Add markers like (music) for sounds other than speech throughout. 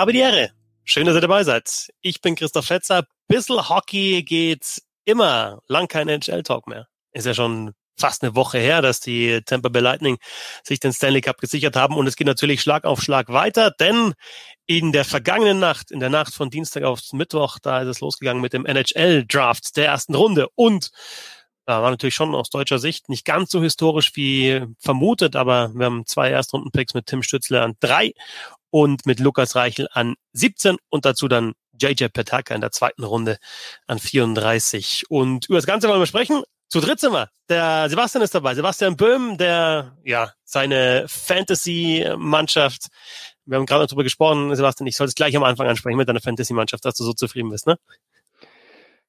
Habe die Ehre. Schön, dass ihr dabei seid. Ich bin Christoph Fetzer. Bissel Hockey geht immer. Lang kein NHL-Talk mehr. Ist ja schon fast eine Woche her, dass die Tampa Bay Lightning sich den Stanley Cup gesichert haben. Und es geht natürlich Schlag auf Schlag weiter, denn in der vergangenen Nacht, in der Nacht von Dienstag auf Mittwoch, da ist es losgegangen mit dem NHL-Draft der ersten Runde. Und da war natürlich schon aus deutscher Sicht nicht ganz so historisch wie vermutet, aber wir haben zwei Erstrunden-Picks mit Tim Stützle an drei und mit Lukas Reichel an 17 und dazu dann JJ Petaka in der zweiten Runde an 34. Und über das Ganze wollen wir sprechen. Zu dritt sind wir. Der Sebastian ist dabei. Sebastian Böhm, der ja seine Fantasy-Mannschaft. Wir haben gerade darüber gesprochen, Sebastian, ich soll es gleich am Anfang ansprechen mit deiner Fantasy-Mannschaft, dass du so zufrieden bist, ne?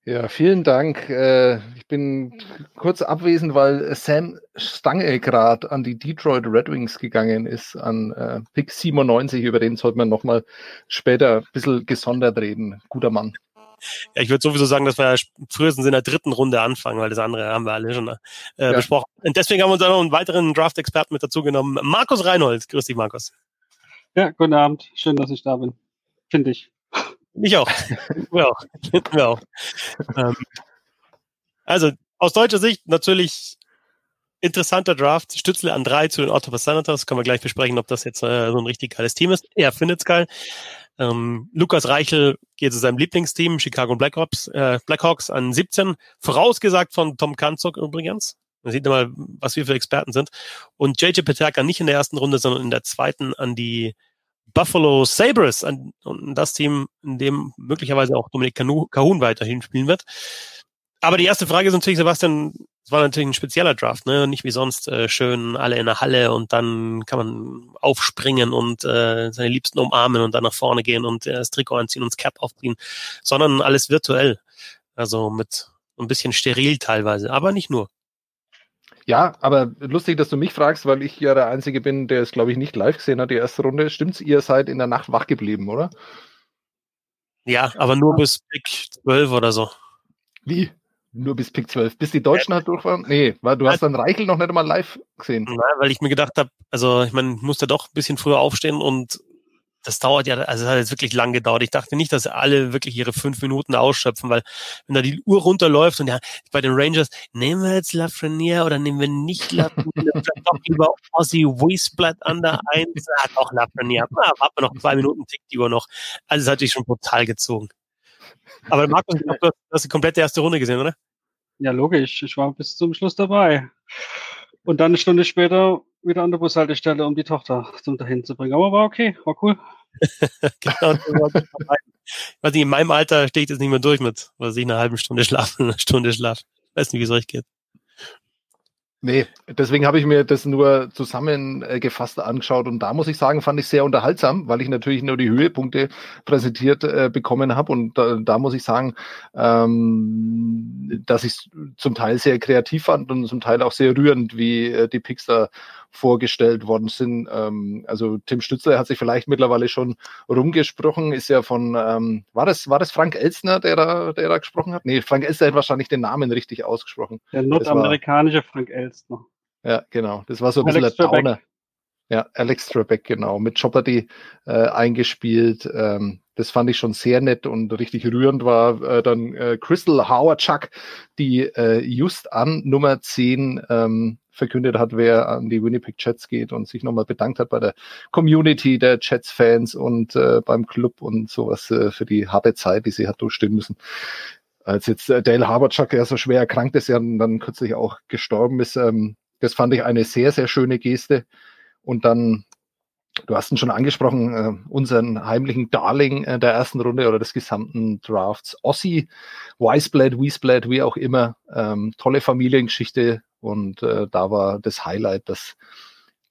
Ja, vielen Dank. Äh, ich bin kurz abwesend, weil Sam Stange gerade an die Detroit Red Wings gegangen ist, an äh, Pick 97. Über den sollte man nochmal später ein bisschen gesondert reden. Guter Mann. Ja, ich würde sowieso sagen, dass wir frühestens in der dritten Runde anfangen, weil das andere haben wir alle schon äh, ja. besprochen. Und deswegen haben wir uns auch noch einen weiteren Draft-Experten mit dazu genommen. Markus Reinhold. Grüß dich, Markus. Ja, guten Abend. Schön, dass ich da bin. Finde ich. Ich auch. (laughs) wir auch. (laughs) wir auch. Ähm, also aus deutscher Sicht natürlich interessanter Draft. Stützle an drei zu den Ottawa Senators. Können wir gleich besprechen, ob das jetzt äh, so ein richtig geiles Team ist. Er findet's geil. Ähm, Lukas Reichel geht zu seinem Lieblingsteam, Chicago Blackhawks, äh, Blackhawks an 17. Vorausgesagt von Tom Kanzok übrigens. Man sieht mal, was wir für Experten sind. Und JJ Peterka nicht in der ersten Runde, sondern in der zweiten an die Buffalo Sabres an, und das Team, in dem möglicherweise auch Dominik Kahun weiterhin spielen wird. Aber die erste Frage ist natürlich, Sebastian, es war natürlich ein spezieller Draft, ne? Nicht wie sonst äh, schön alle in der Halle und dann kann man aufspringen und äh, seine Liebsten umarmen und dann nach vorne gehen und äh, das Trikot anziehen und das Cap aufziehen, sondern alles virtuell. Also mit ein bisschen steril teilweise, aber nicht nur. Ja, aber lustig, dass du mich fragst, weil ich ja der Einzige bin, der es, glaube ich, nicht live gesehen hat, die erste Runde. Stimmt's, ihr seid in der Nacht wach geblieben, oder? Ja, aber nur bis Pick 12 oder so. Wie? Nur bis Pick 12. Bis die Deutschen halt durch waren? Nee, weil du hast dann Reichel noch nicht einmal live gesehen. Nein, weil ich mir gedacht habe, also ich meine, musste doch ein bisschen früher aufstehen und das dauert ja, also es hat jetzt wirklich lang gedauert. Ich dachte nicht, dass alle wirklich ihre fünf Minuten ausschöpfen, weil wenn da die Uhr runterläuft und ja, bei den Rangers, nehmen wir jetzt Lafreniere oder nehmen wir nicht Lafreniere, (laughs) vielleicht doch lieber Ozzy Weisblatt an der Eins, hat auch Lafreniere. Na, warten wir noch zwei Minuten, tickt die Uhr noch. Also es hat sich schon brutal gezogen. Aber Markus, du hast die komplette erste Runde gesehen, oder? Ja, logisch. Ich war bis zum Schluss dabei. Und dann eine Stunde später wieder an der Bushaltestelle, um die Tochter zum dahin zu bringen. Aber war okay, war cool. (laughs) genau, weiß nicht, in meinem Alter stehe ich das nicht mehr durch mit, was ich eine halbe Stunde schlafen, eine Stunde schlafen. Weiß nicht, wie es euch geht. Nee, deswegen habe ich mir das nur zusammengefasst angeschaut und da muss ich sagen, fand ich sehr unterhaltsam, weil ich natürlich nur die Höhepunkte präsentiert äh, bekommen habe und da, da, muss ich sagen, ähm, dass ich zum Teil sehr kreativ fand und zum Teil auch sehr rührend, wie äh, die Pixar vorgestellt worden sind. Ähm, also Tim Stützler hat sich vielleicht mittlerweile schon rumgesprochen, ist ja von, ähm, war das, war das Frank Elstner, der da, der da gesprochen hat? Nee, Frank Elstner hat wahrscheinlich den Namen richtig ausgesprochen. Der nordamerikanische Frank Elstner. Ja, genau. Das war so ein Alex bisschen der Downer. Ja, Alex Trebek, genau, mit Chopperty äh, eingespielt. Ähm, das fand ich schon sehr nett und richtig rührend war äh, dann äh, Crystal Howard Chuck, die äh, just an Nummer 10 ähm, verkündet hat, wer an die Winnipeg Jets geht und sich nochmal bedankt hat bei der Community der Jets-Fans und äh, beim Club und sowas äh, für die harte Zeit, die sie hat durchstehen müssen. Als jetzt äh, Dale Haberchuck ja so schwer erkrankt ist, ja dann kürzlich auch gestorben ist, ähm, das fand ich eine sehr, sehr schöne Geste. Und dann Du hast ihn schon angesprochen, äh, unseren heimlichen Darling äh, der ersten Runde oder des gesamten Drafts. Ossi, Wiseblatt, Wiesblatt, wie auch immer. Ähm, tolle Familiengeschichte und äh, da war das Highlight, dass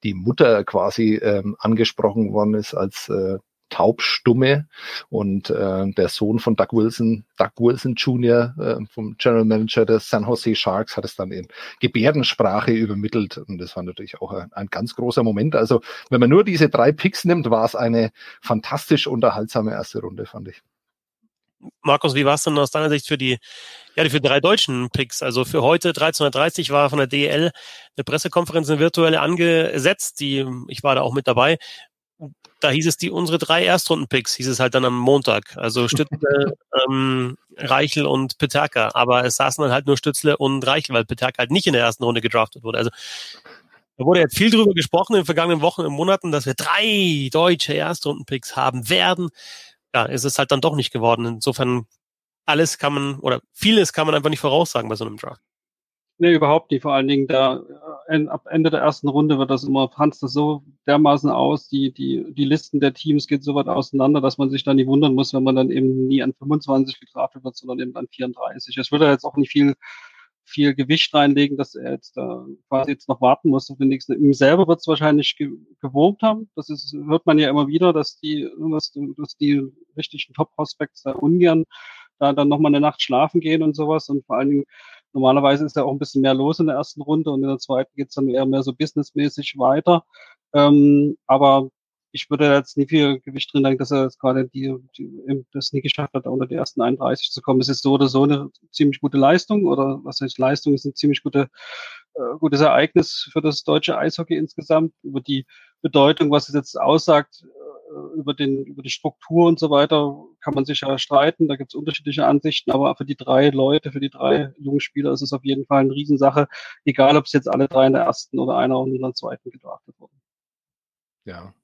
die Mutter quasi ähm, angesprochen worden ist als äh, taubstumme und äh, der Sohn von Doug Wilson, Doug Wilson Jr., äh, vom General Manager der San Jose Sharks, hat es dann in Gebärdensprache übermittelt und das war natürlich auch ein, ein ganz großer Moment. Also wenn man nur diese drei Picks nimmt, war es eine fantastisch unterhaltsame erste Runde, fand ich. Markus, wie war es denn aus deiner Sicht für die, ja, für drei deutschen Picks? Also für heute 1330 war von der DL eine Pressekonferenz, eine virtuelle angesetzt, die, ich war da auch mit dabei. da hieß es die unsere drei Erstrunden-Picks, hieß es halt dann am Montag. Also Stützle, (laughs) ähm, Reichel und Peterka. Aber es saßen dann halt nur Stützle und Reichel, weil Peterka halt nicht in der ersten Runde gedraftet wurde. Also da wurde jetzt viel drüber gesprochen in den vergangenen Wochen und Monaten, dass wir drei deutsche Erstrunden-Picks haben werden. Ja, ist es halt dann doch nicht geworden. Insofern alles kann man oder vieles kann man einfach nicht voraussagen bei so einem Draft. Nee, überhaupt nicht. Vor allen Dingen da äh, ab Ende der ersten Runde wird das immer, tanzt das so dermaßen aus, die, die, die Listen der Teams geht so weit auseinander, dass man sich dann nicht wundern muss, wenn man dann eben nie an 25 gedraftet wird, sondern eben an 34. Es würde jetzt auch nicht viel, viel Gewicht reinlegen, dass er jetzt da quasi jetzt noch warten muss auf den nächsten. Ihm selber wird es wahrscheinlich ge gewogt haben. Das ist, hört man ja immer wieder, dass die, dass, dass die richtigen Top-Prospects da ungern da dann nochmal eine Nacht schlafen gehen und sowas und vor allen Dingen Normalerweise ist ja auch ein bisschen mehr los in der ersten Runde und in der zweiten geht's dann eher mehr so businessmäßig weiter. Ähm, aber ich würde jetzt nie viel Gewicht drin denken, dass er jetzt gerade die, die, das nie geschafft hat, unter die ersten 31 zu kommen. Es ist so oder so eine ziemlich gute Leistung oder was heißt Leistung, ist ein ziemlich gute, äh, gutes Ereignis für das deutsche Eishockey insgesamt. Über die Bedeutung, was es jetzt aussagt, äh, über, den, über die Struktur und so weiter kann man sich ja streiten, da gibt es unterschiedliche Ansichten, aber für die drei Leute, für die drei jungen Spieler ist es auf jeden Fall eine Riesensache, egal ob es jetzt alle drei in der ersten oder einer und in der zweiten gedraftet wurden. Ja,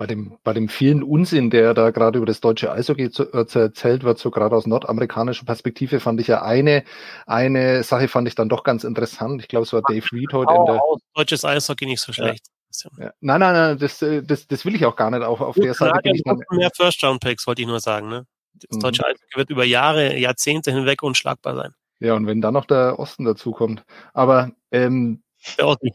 bei dem, bei dem vielen Unsinn, der da gerade über das deutsche Eishockey zu, äh, erzählt wird, so gerade aus nordamerikanischer Perspektive, fand ich ja eine, eine Sache fand ich dann doch ganz interessant. Ich glaube, es war Dave Reed heute in der. Deutsches Eishockey nicht so schlecht. Ja. Ja. Nein, nein, nein, das, äh, das, das will ich auch gar nicht. Auf, auf der Seite bin ich dann, mehr First-Round-Picks, wollte ich nur sagen. Ne? Das mhm. deutsche Eishockey wird über Jahre, Jahrzehnte hinweg unschlagbar sein. Ja, und wenn dann noch der Osten dazukommt. Aber ähm, der Osten.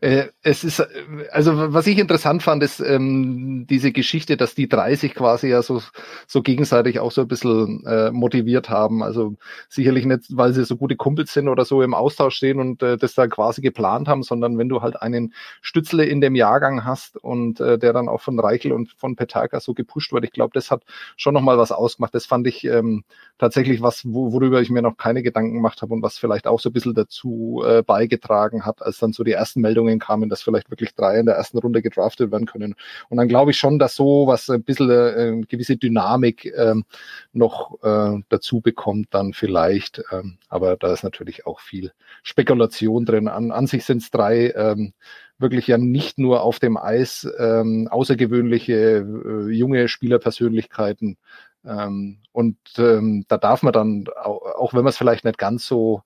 Äh, es ist, also was ich interessant fand, ist ähm, diese Geschichte, dass die 30 quasi ja so, so gegenseitig auch so ein bisschen äh, motiviert haben. Also sicherlich nicht, weil sie so gute Kumpels sind oder so im Austausch stehen und äh, das da quasi geplant haben, sondern wenn du halt einen Stützle in dem Jahrgang hast und äh, der dann auch von Reichel und von Petaka so gepusht wird, ich glaube, das hat schon nochmal was ausgemacht. Das fand ich ähm, tatsächlich was, wo, worüber ich mir noch keine Gedanken gemacht habe und was vielleicht auch so ein bisschen dazu äh, beigetragen hat, als dann so die ersten Meldungen kamen, dass vielleicht wirklich drei in der ersten Runde gedraftet werden können. Und dann glaube ich schon, dass so was ein bisschen äh, gewisse Dynamik ähm, noch äh, dazu bekommt, dann vielleicht. Ähm, aber da ist natürlich auch viel Spekulation drin. An, an sich sind es drei ähm, wirklich ja nicht nur auf dem Eis ähm, außergewöhnliche äh, junge Spielerpersönlichkeiten. Ähm, und ähm, da darf man dann, auch, auch wenn man es vielleicht nicht ganz so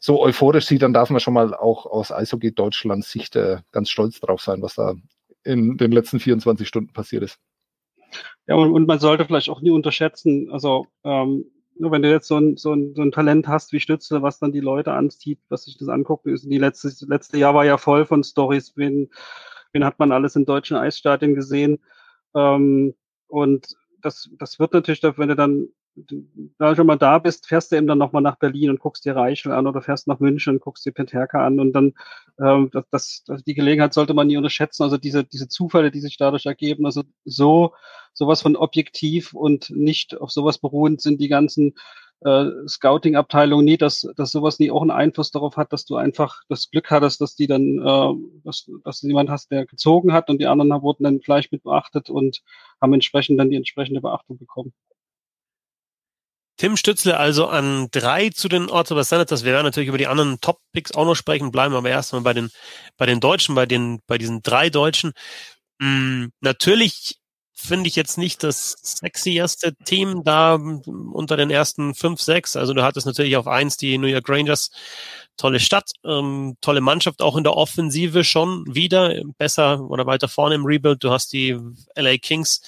so euphorisch sieht, dann darf man schon mal auch aus Eishockey Deutschlands Sicht äh, ganz stolz drauf sein, was da in den letzten 24 Stunden passiert ist. Ja, und, und man sollte vielleicht auch nie unterschätzen, also ähm, nur wenn du jetzt so ein, so, ein, so ein Talent hast wie Stütze, was dann die Leute anzieht, was sich das anguckt, ist die letzte, letzte Jahr war ja voll von Stories, wen, wen hat man alles in deutschen Eisstadien gesehen. Ähm, und das, das wird natürlich, wenn du dann da schon mal da bist, fährst du eben dann nochmal nach Berlin und guckst dir Reichel an oder fährst nach München und guckst dir Peterka an und dann ähm, das, das, die Gelegenheit sollte man nie unterschätzen. Also diese, diese Zufälle, die sich dadurch ergeben, also so sowas von objektiv und nicht auf sowas beruhend sind die ganzen äh, Scouting-Abteilungen nie, dass, dass sowas nie auch einen Einfluss darauf hat, dass du einfach das Glück hattest, dass die dann, äh, dass, dass du jemand hast, der gezogen hat und die anderen wurden dann gleich mit beachtet und haben entsprechend dann die entsprechende Beachtung bekommen. Tim Stützle also an drei zu den Ottawa Senators. Wir werden natürlich über die anderen Top-Picks auch noch sprechen, bleiben aber erstmal bei den, bei den Deutschen, bei den, bei diesen drei Deutschen. Hm, natürlich finde ich jetzt nicht das sexieste Team da unter den ersten fünf, sechs. Also du hattest natürlich auf eins die New York Rangers, tolle Stadt, ähm, tolle Mannschaft, auch in der Offensive schon wieder besser oder weiter vorne im Rebuild. Du hast die LA Kings,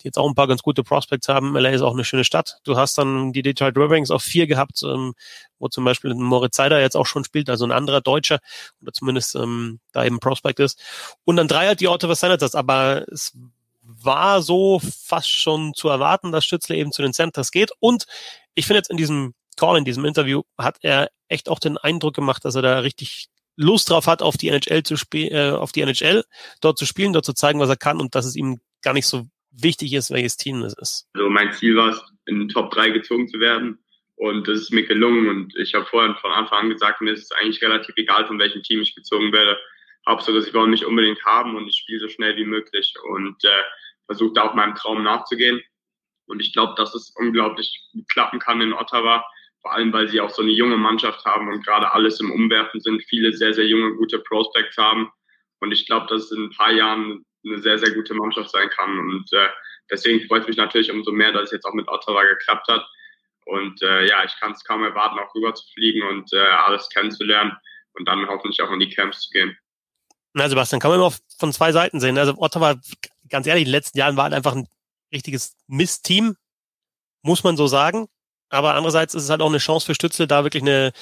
die jetzt auch ein paar ganz gute Prospects haben. LA ist auch eine schöne Stadt. Du hast dann die Detroit Wings auf vier gehabt, ähm, wo zum Beispiel Moritz Seider jetzt auch schon spielt, also ein anderer Deutscher oder zumindest ähm, da eben Prospect ist. Und dann drei hat die Ottawa Senators, aber es war so fast schon zu erwarten, dass Stützle eben zu den Centers geht. Und ich finde jetzt in diesem Call, in diesem Interview, hat er echt auch den Eindruck gemacht, dass er da richtig Lust drauf hat, auf die NHL zu spielen, äh, auf die NHL dort zu spielen, dort zu zeigen, was er kann und dass es ihm gar nicht so wichtig ist, welches Team es ist. Also mein Ziel war es, in den Top 3 gezogen zu werden. Und das ist mir gelungen. Und ich habe vorhin von Anfang an gesagt, mir ist es eigentlich relativ egal, von welchem Team ich gezogen werde. Hauptsache, sie wollen mich unbedingt haben und ich spiele so schnell wie möglich und äh, versuche da auch meinem Traum nachzugehen. Und ich glaube, dass es unglaublich klappen kann in Ottawa, vor allem weil sie auch so eine junge Mannschaft haben und gerade alles im Umwerfen sind, viele sehr, sehr junge, gute Prospects haben. Und ich glaube, dass es in ein paar Jahren eine sehr, sehr gute Mannschaft sein kann. Und äh, deswegen freut mich natürlich umso mehr, dass es jetzt auch mit Ottawa geklappt hat. Und äh, ja, ich kann es kaum erwarten, auch rüber zu fliegen und äh, alles kennenzulernen und dann hoffentlich auch in die Camps zu gehen. Na, Sebastian, kann man immer von zwei Seiten sehen. Also Ottawa, ganz ehrlich, in den letzten Jahren war halt einfach ein richtiges Mistteam, muss man so sagen. Aber andererseits ist es halt auch eine Chance für Stützle, da wirklich eine,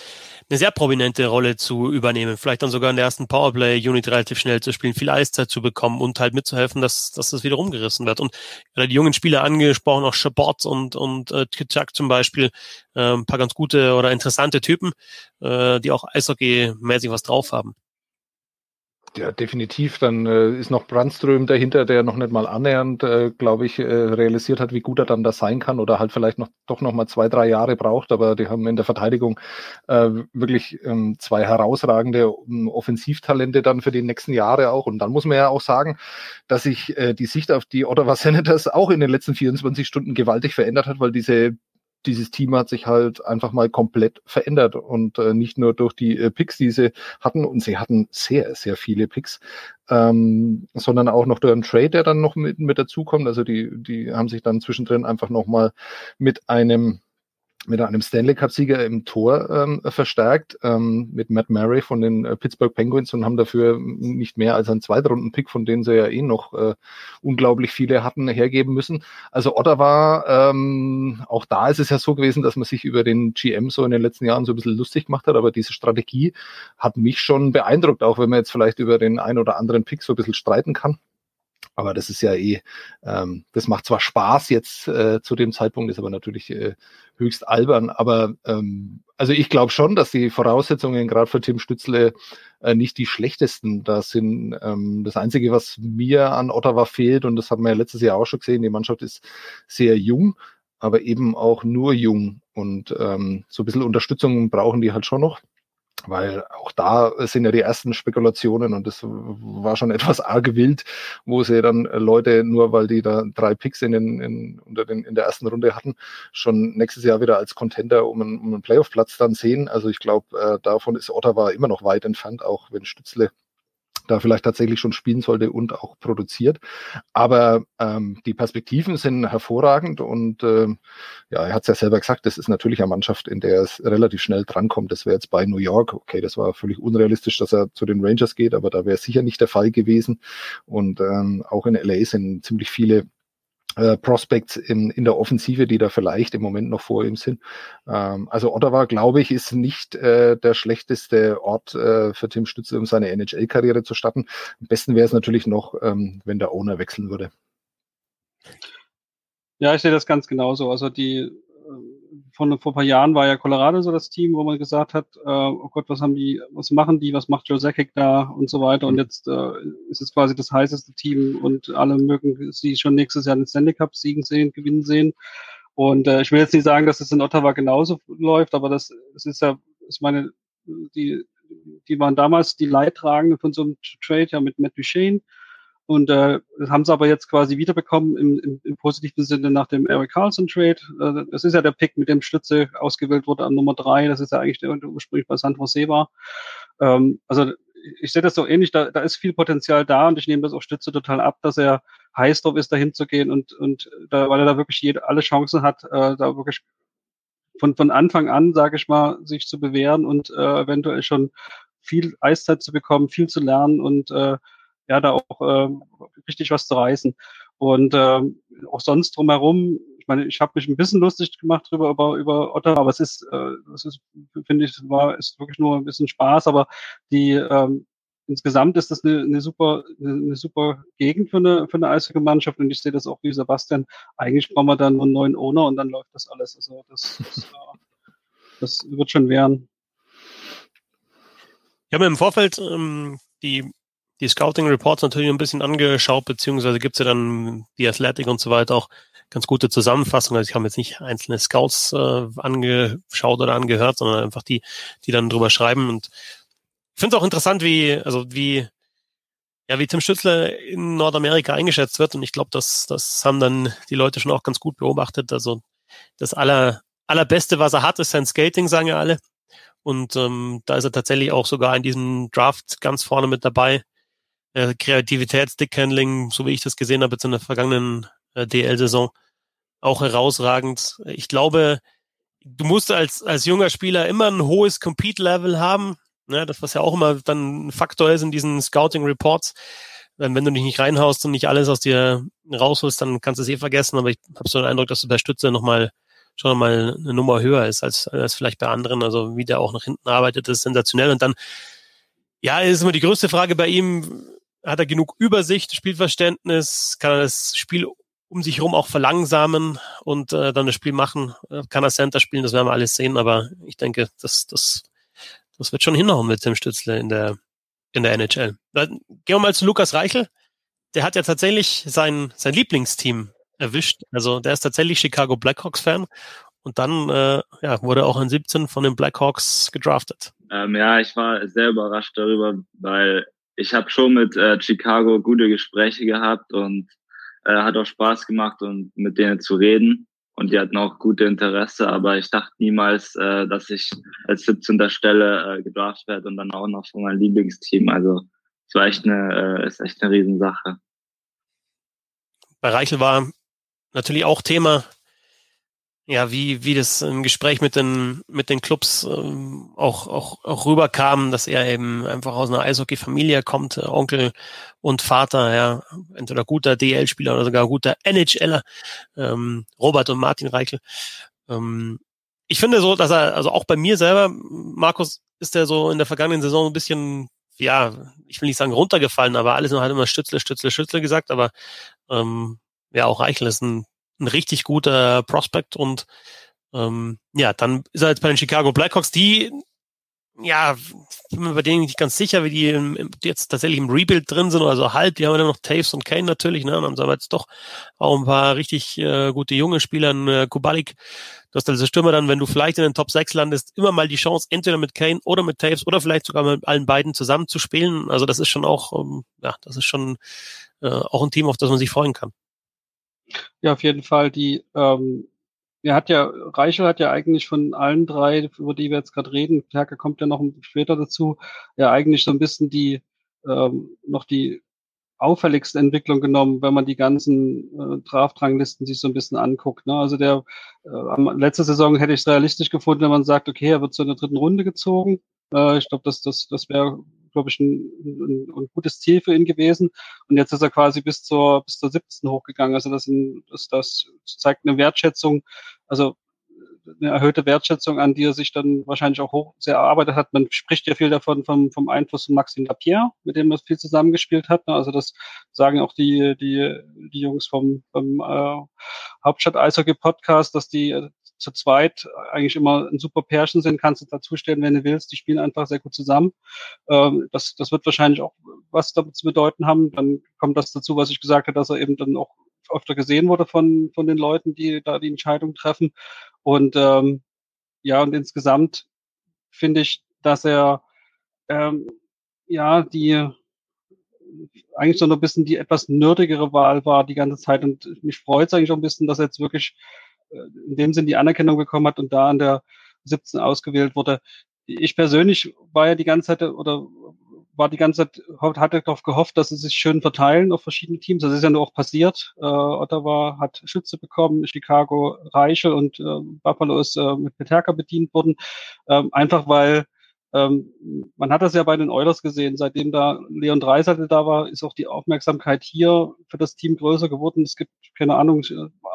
eine sehr prominente Rolle zu übernehmen. Vielleicht dann sogar in der ersten Powerplay-Unit relativ schnell zu spielen, viel Eiszeit zu bekommen und halt mitzuhelfen, dass, dass das wieder rumgerissen wird. Und die jungen Spieler angesprochen, auch Chabot und, und äh, Kitschak zum Beispiel, äh, ein paar ganz gute oder interessante Typen, äh, die auch Eishockey-mäßig was drauf haben. Ja, definitiv. Dann äh, ist noch Brandström dahinter, der noch nicht mal annähernd, äh, glaube ich, äh, realisiert hat, wie gut er dann da sein kann oder halt vielleicht noch doch noch mal zwei, drei Jahre braucht. Aber die haben in der Verteidigung äh, wirklich ähm, zwei herausragende um, Offensivtalente dann für die nächsten Jahre auch. Und dann muss man ja auch sagen, dass sich äh, die Sicht auf die Ottawa Senators auch in den letzten 24 Stunden gewaltig verändert hat, weil diese dieses Team hat sich halt einfach mal komplett verändert und äh, nicht nur durch die äh, Picks, die sie hatten, und sie hatten sehr, sehr viele Picks, ähm, sondern auch noch durch einen Trade, der dann noch mit, mit dazukommt. Also die, die haben sich dann zwischendrin einfach nochmal mit einem mit einem Stanley Cup-Sieger im Tor ähm, verstärkt, ähm, mit Matt Murray von den äh, Pittsburgh Penguins und haben dafür nicht mehr als einen Zweitrunden-Pick, von denen sie ja eh noch äh, unglaublich viele hatten, hergeben müssen. Also Ottawa, ähm, auch da ist es ja so gewesen, dass man sich über den GM so in den letzten Jahren so ein bisschen lustig gemacht hat, aber diese Strategie hat mich schon beeindruckt, auch wenn man jetzt vielleicht über den ein oder anderen Pick so ein bisschen streiten kann. Aber das ist ja eh, ähm, das macht zwar Spaß jetzt äh, zu dem Zeitpunkt, ist aber natürlich äh, höchst albern. Aber ähm, also ich glaube schon, dass die Voraussetzungen gerade für Tim Stützle äh, nicht die schlechtesten da sind. Ähm, das Einzige, was mir an Ottawa fehlt, und das haben wir ja letztes Jahr auch schon gesehen, die Mannschaft ist sehr jung, aber eben auch nur jung. Und ähm, so ein bisschen Unterstützung brauchen die halt schon noch. Weil auch da sind ja die ersten Spekulationen und das war schon (laughs) etwas arg wild, wo sie dann Leute, nur weil die da drei Picks in, den, in, unter den, in der ersten Runde hatten, schon nächstes Jahr wieder als Contender um einen, um einen Playoff-Platz dann sehen. Also ich glaube, äh, davon ist Ottawa immer noch weit entfernt, auch wenn Stützle da vielleicht tatsächlich schon spielen sollte und auch produziert. Aber ähm, die Perspektiven sind hervorragend und äh, ja, er hat es ja selber gesagt, das ist natürlich eine Mannschaft, in der es relativ schnell drankommt. Das wäre jetzt bei New York, okay, das war völlig unrealistisch, dass er zu den Rangers geht, aber da wäre sicher nicht der Fall gewesen. Und ähm, auch in LA sind ziemlich viele äh, Prospects in, in der Offensive, die da vielleicht im Moment noch vor ihm sind. Ähm, also Ottawa, glaube ich, ist nicht äh, der schlechteste Ort äh, für Tim Stütze, um seine NHL-Karriere zu starten. Am besten wäre es natürlich noch, ähm, wenn der Owner wechseln würde. Ja, ich sehe das ganz genauso. Also die von vor ein paar Jahren war ja Colorado so das Team, wo man gesagt hat, äh, oh Gott, was haben die, was machen die, was macht Joe Sakic da und so weiter. Und jetzt äh, ist es quasi das heißeste Team und alle mögen sie schon nächstes Jahr den Stanley Cup siegen sehen, gewinnen sehen. Und äh, ich will jetzt nicht sagen, dass es in Ottawa genauso läuft, aber das, das ist ja, ich meine, die, die waren damals die Leidtragenden von so einem Trade ja mit Matt Duchesne und äh, haben sie aber jetzt quasi wiederbekommen im, im, im positiven Sinne nach dem Eric Carlson Trade. Äh, das ist ja der Pick, mit dem Stütze ausgewählt wurde an Nummer drei. Das ist ja eigentlich der, der ursprünglich bei San Jose war. Ähm, also ich sehe das so ähnlich, da, da ist viel Potenzial da und ich nehme das auch Stütze total ab, dass er heiß drauf ist, dahin zu gehen und, und da, weil er da wirklich jede, alle Chancen hat, äh, da wirklich von, von Anfang an, sage ich mal, sich zu bewähren und äh, eventuell schon viel Eiszeit zu bekommen, viel zu lernen und äh, ja, da auch äh, richtig was zu reißen. Und äh, auch sonst drumherum, ich meine, ich habe mich ein bisschen lustig gemacht drüber über, über Otter, aber es ist, äh, es ist, finde ich, war ist wirklich nur ein bisschen Spaß, aber die ähm, insgesamt ist das eine, eine super, eine super Gegend für eine, für eine Eishockey-Mannschaft und ich sehe das auch wie Sebastian. Eigentlich brauchen wir dann einen neuen Owner und dann läuft das alles. Also das, das, das wird schon werden. Ich habe im Vorfeld ähm, die die Scouting Reports natürlich ein bisschen angeschaut, beziehungsweise gibt's ja dann die Athletic und so weiter auch ganz gute Zusammenfassungen. Also ich habe jetzt nicht einzelne Scouts äh, angeschaut oder angehört, sondern einfach die, die dann drüber schreiben. Und ich finde es auch interessant, wie, also wie, ja, wie Tim Stützler in Nordamerika eingeschätzt wird. Und ich glaube, das, das haben dann die Leute schon auch ganz gut beobachtet. Also das aller, allerbeste, was er hat, ist sein Skating, sagen ja alle. Und ähm, da ist er tatsächlich auch sogar in diesem Draft ganz vorne mit dabei. Äh, Kreativität, Stickhandling, so wie ich das gesehen habe jetzt in der vergangenen äh, DL-Saison, auch herausragend. Ich glaube, du musst als, als junger Spieler immer ein hohes Compete-Level haben. Ne, das, was ja auch immer dann ein Faktor ist in diesen Scouting-Reports. Wenn du dich nicht reinhaust und nicht alles aus dir rausholst, dann kannst du es eh vergessen. Aber ich habe so den Eindruck, dass du bei Stütze nochmal schon nochmal eine Nummer höher ist als, als vielleicht bei anderen. Also wie der auch nach hinten arbeitet, ist sensationell. Und dann, ja, ist immer die größte Frage bei ihm, hat er genug Übersicht, Spielverständnis, kann er das Spiel um sich herum auch verlangsamen und äh, dann das Spiel machen. Äh, kann er Center spielen, das werden wir alles sehen, aber ich denke, das, das, das wird schon hinhauen mit Tim Stützle in der, in der NHL. Dann gehen wir mal zu Lukas Reichel. Der hat ja tatsächlich sein, sein Lieblingsteam erwischt. Also der ist tatsächlich Chicago Blackhawks-Fan und dann äh, ja, wurde auch in 17 von den Blackhawks gedraftet. Ähm, ja, ich war sehr überrascht darüber, weil ich habe schon mit äh, Chicago gute Gespräche gehabt und äh, hat auch Spaß gemacht und mit denen zu reden. Und die hatten auch gute Interesse, aber ich dachte niemals, äh, dass ich als 17. Stelle äh, gedraft werde und dann auch noch von meinem Lieblingsteam. Also es war echt eine, äh, ist echt eine Riesensache. Bei Reichel war natürlich auch Thema, ja, wie, wie das im Gespräch mit den, mit den Clubs ähm, auch, auch, auch rüberkam, dass er eben einfach aus einer Eishockey-Familie kommt, äh, Onkel und Vater, ja, entweder guter DL-Spieler oder sogar guter NHLer, ähm, Robert und Martin Reichel. Ähm, ich finde so, dass er, also auch bei mir selber, Markus, ist er so in der vergangenen Saison ein bisschen, ja, ich will nicht sagen runtergefallen, aber alles noch hat immer Stützle, Stützle, Stützle gesagt, aber ähm, ja, auch Reichel ist ein, ein richtig guter Prospect und ähm, ja, dann ist er jetzt bei den Chicago Blackhawks, die ja, bin mir bei denen nicht ganz sicher, wie die, im, die jetzt tatsächlich im Rebuild drin sind oder so halb. Die haben ja noch Taves und Kane natürlich, ne? Und sie aber jetzt doch auch ein paar richtig äh, gute junge Spieler, äh, Kubalik. Du hast also Stürmer dann, wenn du vielleicht in den Top 6 landest, immer mal die Chance, entweder mit Kane oder mit Taves oder vielleicht sogar mit allen beiden zusammen zu spielen. Also das ist schon auch, ähm, ja, das ist schon äh, auch ein Team, auf das man sich freuen kann. Ja, auf jeden Fall. Die, ähm, er hat ja, Reichel hat ja eigentlich von allen drei, über die wir jetzt gerade reden, Perke kommt ja noch später dazu, ja eigentlich so ein bisschen die, ähm, noch die auffälligste Entwicklung genommen, wenn man die ganzen äh, Draft-Ranglisten sich so ein bisschen anguckt. Ne? Also der äh, letzte Saison hätte ich es realistisch gefunden, wenn man sagt, okay, er wird in der dritten Runde gezogen. Äh, ich glaube, das, das, das wäre glaube ich, ein, ein, ein, gutes Ziel für ihn gewesen. Und jetzt ist er quasi bis zur, bis zur 17 hochgegangen. Also das, das, das zeigt eine Wertschätzung, also eine erhöhte Wertschätzung, an die er sich dann wahrscheinlich auch hoch sehr erarbeitet hat. Man spricht ja viel davon vom, vom Einfluss von Maxime Lapierre, mit dem er viel zusammengespielt hat. Also das sagen auch die, die, die Jungs vom, vom äh, Hauptstadt Eishockey Podcast, dass die zu zweit eigentlich immer ein super Pärchen sind, kannst du dazustellen, wenn du willst. Die spielen einfach sehr gut zusammen. Ähm, das, das wird wahrscheinlich auch was damit zu bedeuten haben. Dann kommt das dazu, was ich gesagt habe, dass er eben dann auch öfter gesehen wurde von, von den Leuten, die da die Entscheidung treffen. Und ähm, ja, und insgesamt finde ich, dass er ähm, ja die eigentlich so ein bisschen die etwas nerdigere Wahl war die ganze Zeit. Und mich freut es eigentlich auch ein bisschen, dass er jetzt wirklich in dem Sinn die Anerkennung bekommen hat und da an der 17 ausgewählt wurde. Ich persönlich war ja die ganze Zeit oder war die ganze Zeit, hatte darauf gehofft, dass sie sich schön verteilen auf verschiedene Teams. Das ist ja nur auch passiert. Äh, Ottawa hat Schütze bekommen, Chicago Reichel und äh, Buffalo ist äh, mit Peterka bedient worden. Ähm, einfach weil ähm, man hat das ja bei den Oilers gesehen, seitdem da Leon Dreiseitel da war, ist auch die Aufmerksamkeit hier für das Team größer geworden. Es gibt, keine Ahnung,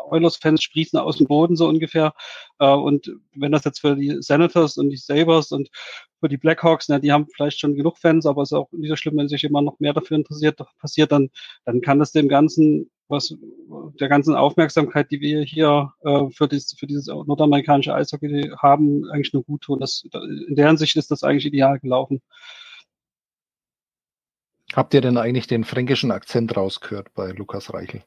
Oilers-Fans sprießen aus dem Boden so ungefähr. Äh, und wenn das jetzt für die Senators und die Sabres und für die Blackhawks, na, die haben vielleicht schon genug Fans, aber es ist auch nicht so schlimm, wenn sich jemand noch mehr dafür interessiert, passiert, dann, dann kann das dem Ganzen was der ganzen Aufmerksamkeit, die wir hier äh, für, dies, für dieses nordamerikanische Eishockey haben, eigentlich nur gut tun. Das, in deren Sicht ist das eigentlich ideal gelaufen. Habt ihr denn eigentlich den fränkischen Akzent rausgehört bei Lukas Reichel?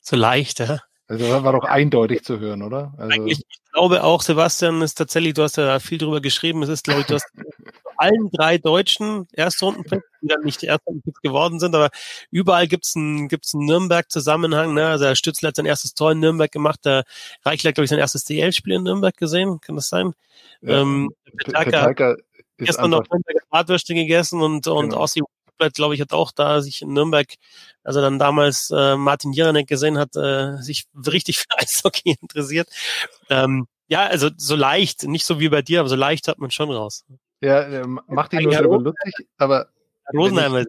So leicht, ja. Also war doch eindeutig zu hören, oder? Also Eigentlich, ich glaube auch, Sebastian, ist tatsächlich, du hast ja viel drüber geschrieben, es ist, glaube ich, du hast (laughs) allen drei deutschen Erstrundenpicks, die dann nicht Erstrundenpicks geworden sind, aber überall gibt's einen, gibt's einen Nürnberg-Zusammenhang. Ne? Also der Stützler hat sein erstes Tor in Nürnberg gemacht, der Reichler hat, glaube ich, sein erstes DL-Spiel in Nürnberg gesehen, kann das sein? Ja, ähm, Petaka, gestern noch Nürnberger Bratwürste gegessen und, und genau. Ossi glaube ich, hat auch da sich in Nürnberg, also dann damals äh, Martin Jiranek gesehen hat, äh, sich richtig (laughs) für Eishockey interessiert. Ähm, ja, also so leicht, nicht so wie bei dir, aber so leicht hat man schon raus. Ja, äh, macht ihn nur darüber lustig, aber. Rosenheimer ist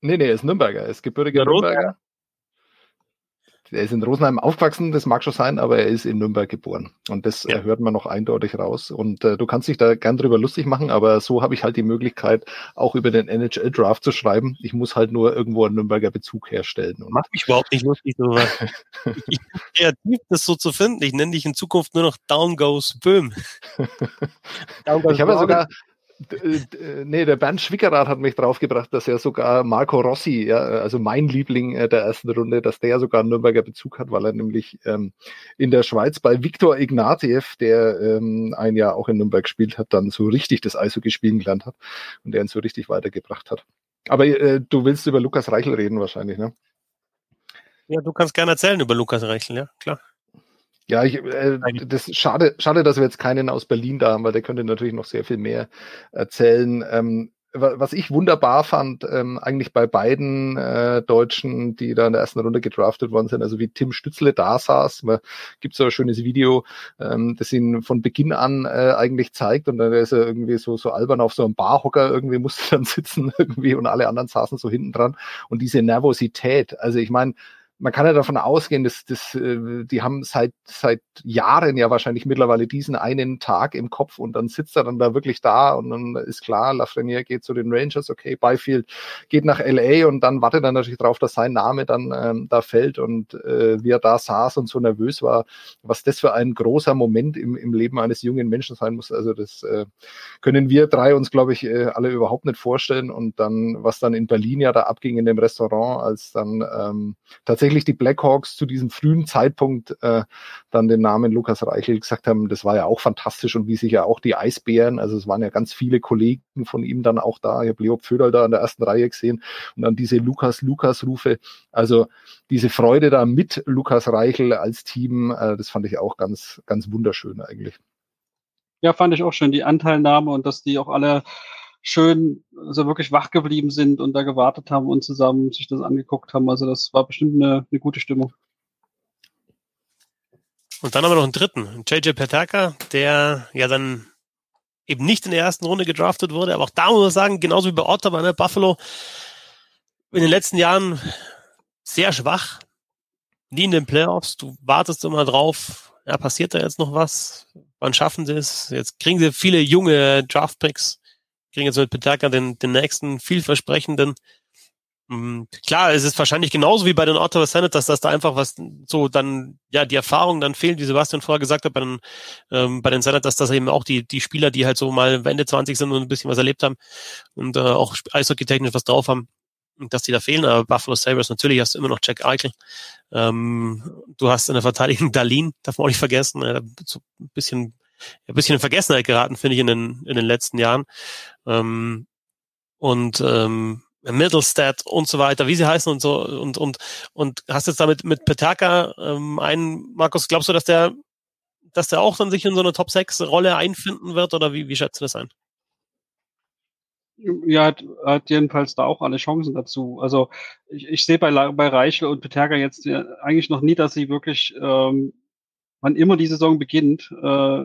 Nee, nee, er ist Nürnberger, er ist gebürtiger Nürnberger. Er ist in Rosenheim aufgewachsen, das mag schon sein, aber er ist in Nürnberg geboren. Und das ja. hört man noch eindeutig raus. Und äh, du kannst dich da gern drüber lustig machen, aber so habe ich halt die Möglichkeit, auch über den NHL-Draft zu schreiben. Ich muss halt nur irgendwo einen Nürnberger Bezug herstellen. Und Mach mich überhaupt nicht lustig, so (laughs) ich bin kreativ, das so zu finden. Ich nenne dich in Zukunft nur noch Down Goes Böhm. (laughs) Down goes ich habe ja sogar, nee, der Bernd Schwickerath hat mich draufgebracht, dass er sogar Marco Rossi, ja, also mein Liebling äh, der ersten Runde, dass der sogar einen Nürnberger Bezug hat, weil er nämlich ähm, in der Schweiz bei Viktor Ignatiev, der ähm, ein Jahr auch in Nürnberg gespielt hat, dann so richtig das Eishockey spielen gelernt hat und der ihn so richtig weitergebracht hat. Aber äh, du willst über Lukas Reichel reden wahrscheinlich, ne? Ja, du kannst gerne erzählen über Lukas Reichel, ja, klar. Ja, ich, äh, das schade, schade, dass wir jetzt keinen aus Berlin da haben, weil der könnte natürlich noch sehr viel mehr erzählen. Ähm, was ich wunderbar fand, ähm, eigentlich bei beiden äh, Deutschen, die da in der ersten Runde gedraftet worden sind, also wie Tim Stützle da saß, gibt so ein schönes Video, ähm, das ihn von Beginn an äh, eigentlich zeigt und dann ist er irgendwie so, so albern auf so einem Barhocker irgendwie (laughs) musste dann sitzen irgendwie und alle anderen saßen so hinten dran und diese Nervosität, also ich meine, man kann ja davon ausgehen, dass, dass äh, die haben seit seit Jahren ja wahrscheinlich mittlerweile diesen einen Tag im Kopf und dann sitzt er dann da wirklich da und dann ist klar, Lafreniere geht zu den Rangers, okay, Byfield geht nach LA und dann wartet er natürlich darauf, dass sein Name dann ähm, da fällt und äh, wie er da saß und so nervös war, was das für ein großer Moment im, im Leben eines jungen Menschen sein muss. Also das äh, können wir drei uns, glaube ich, äh, alle überhaupt nicht vorstellen und dann, was dann in Berlin ja da abging in dem Restaurant, als dann ähm, tatsächlich tatsächlich die Blackhawks zu diesem frühen Zeitpunkt äh, dann den Namen Lukas Reichel gesagt haben, das war ja auch fantastisch und wie sich ja auch die Eisbären, also es waren ja ganz viele Kollegen von ihm dann auch da. Ich habe Leo Pföderl da in der ersten Reihe gesehen und dann diese Lukas-Lukas-Rufe. Also diese Freude da mit Lukas Reichel als Team, äh, das fand ich auch ganz, ganz wunderschön eigentlich. Ja, fand ich auch schön, die Anteilnahme und dass die auch alle schön, also wirklich wach geblieben sind und da gewartet haben und zusammen sich das angeguckt haben. Also das war bestimmt eine, eine gute Stimmung. Und dann haben wir noch einen dritten, JJ Petaka, der ja dann eben nicht in der ersten Runde gedraftet wurde, aber auch da muss man sagen, genauso wie bei Ottawa, ne, Buffalo in den letzten Jahren sehr schwach, nie in den Playoffs, du wartest immer drauf, ja, passiert da jetzt noch was? Wann schaffen sie es? Jetzt kriegen sie viele junge Draftpicks kriegen jetzt mit Petaka den, den nächsten vielversprechenden. Mhm. Klar, es ist wahrscheinlich genauso wie bei den Ottawa Senators, dass da einfach was so dann, ja, die Erfahrung dann fehlt, wie Sebastian vorher gesagt hat, bei den, ähm, bei den Senators, dass eben auch die, die Spieler, die halt so mal Ende 20 sind und ein bisschen was erlebt haben und äh, auch eishockey-technisch was drauf haben, dass die da fehlen. Aber Buffalo Sabres, natürlich hast du immer noch Jack Eichel. Ähm, du hast in der Verteidigung (laughs) Darlene, darf man auch nicht vergessen, äh, so ein bisschen ein bisschen in Vergessenheit geraten, finde ich, in den, in den letzten Jahren. Ähm, und ähm, Middlestat und so weiter, wie sie heißen und so und und und hast jetzt damit mit Petaka ähm, einen Markus, glaubst du, dass der dass der auch dann sich in so eine Top 6 Rolle einfinden wird oder wie wie schätzt du das ein? Ja, hat, hat jedenfalls da auch alle Chancen dazu. Also ich, ich sehe bei, bei Reichel und Peterka jetzt ja, eigentlich noch nie, dass sie wirklich ähm, wann immer die Saison beginnt, äh,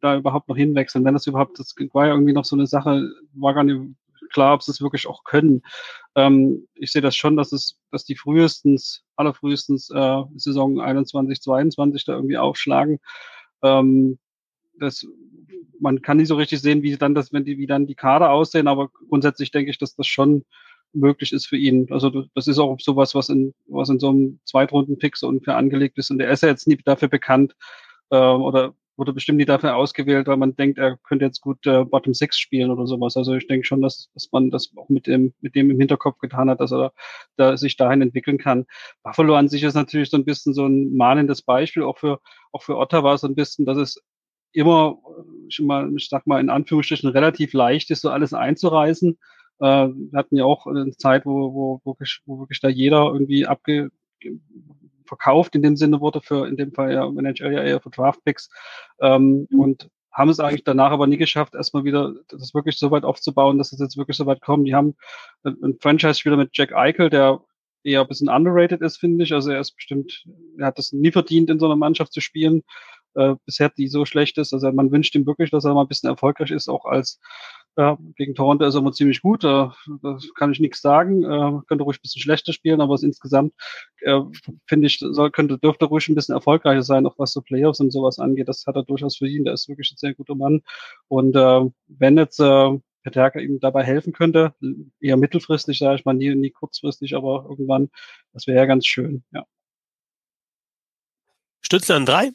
da überhaupt noch hinwechseln. Wenn das überhaupt, das war ja irgendwie noch so eine Sache, war gar nicht klar, ob sie es wirklich auch können. Ähm, ich sehe das schon, dass es, dass die frühestens, allerfrühestens äh, Saison 21, 22 da irgendwie aufschlagen. Ähm, das, man kann nicht so richtig sehen, wie dann das, wenn die, wie dann die Kader aussehen, aber grundsätzlich denke ich, dass das schon möglich ist für ihn. Also das ist auch sowas, was in, was in so einem Zweitrunden-Pick so ungefähr angelegt ist. Und er ist ja jetzt nie dafür bekannt äh, oder wurde bestimmt nie dafür ausgewählt, weil man denkt, er könnte jetzt gut äh, Bottom Six spielen oder sowas. Also ich denke schon, dass, dass man das auch mit dem, mit dem im Hinterkopf getan hat, dass er da sich dahin entwickeln kann. Buffalo an sich ist natürlich so ein bisschen so ein mahnendes Beispiel, auch für, auch für Ottawa so ein bisschen, dass es immer schon mal, ich sag mal in Anführungsstrichen relativ leicht ist, so alles einzureißen. Äh, wir hatten ja auch eine Zeit, wo, wo, wo, wirklich, wo wirklich da jeder irgendwie abge verkauft in dem Sinne wurde für in dem Fall ja Manager ja eher für Draftpicks ähm, mhm. und haben es eigentlich danach aber nie geschafft, erstmal wieder das wirklich so weit aufzubauen, dass es jetzt wirklich so weit kommt. Die haben einen Franchise-Spieler mit Jack Eichel, der eher ein bisschen underrated ist, finde ich. Also er ist bestimmt, er hat das nie verdient, in so einer Mannschaft zu spielen äh, bisher die so schlecht ist. Also man wünscht ihm wirklich, dass er mal ein bisschen erfolgreich ist, auch als ja, gegen Toronto ist er mal ziemlich gut, äh, das kann ich nichts sagen. Äh, könnte ruhig ein bisschen schlechter spielen, aber insgesamt äh, finde ich, soll, könnte, dürfte ruhig ein bisschen erfolgreicher sein, auch was so Playoffs und sowas angeht. Das hat er durchaus verdient. Der ist wirklich ein sehr guter Mann. Und äh, wenn jetzt äh, Peterka ihm dabei helfen könnte, eher mittelfristig, sage ich mal, nie, nie kurzfristig, aber irgendwann, das wäre ja ganz schön, ja. Stützle an drei,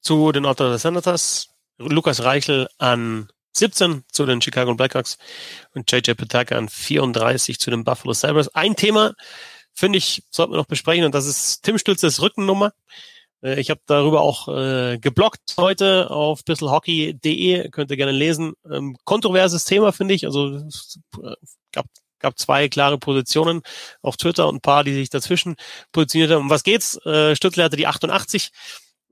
zu den Ottawa Senators, Lukas Reichel an 17 zu den Chicago Blackhawks und JJ Pataka an 34 zu den Buffalo Sabres. Ein Thema, finde ich, sollten wir noch besprechen und das ist Tim Stützes Rückennummer. Äh, ich habe darüber auch äh, geblockt heute auf bisselhockey.de, könnt ihr gerne lesen. Ähm, kontroverses Thema, finde ich. Also es gab, gab zwei klare Positionen auf Twitter und ein paar, die sich dazwischen positioniert haben. Um was geht's? Äh, Stützle hatte die 88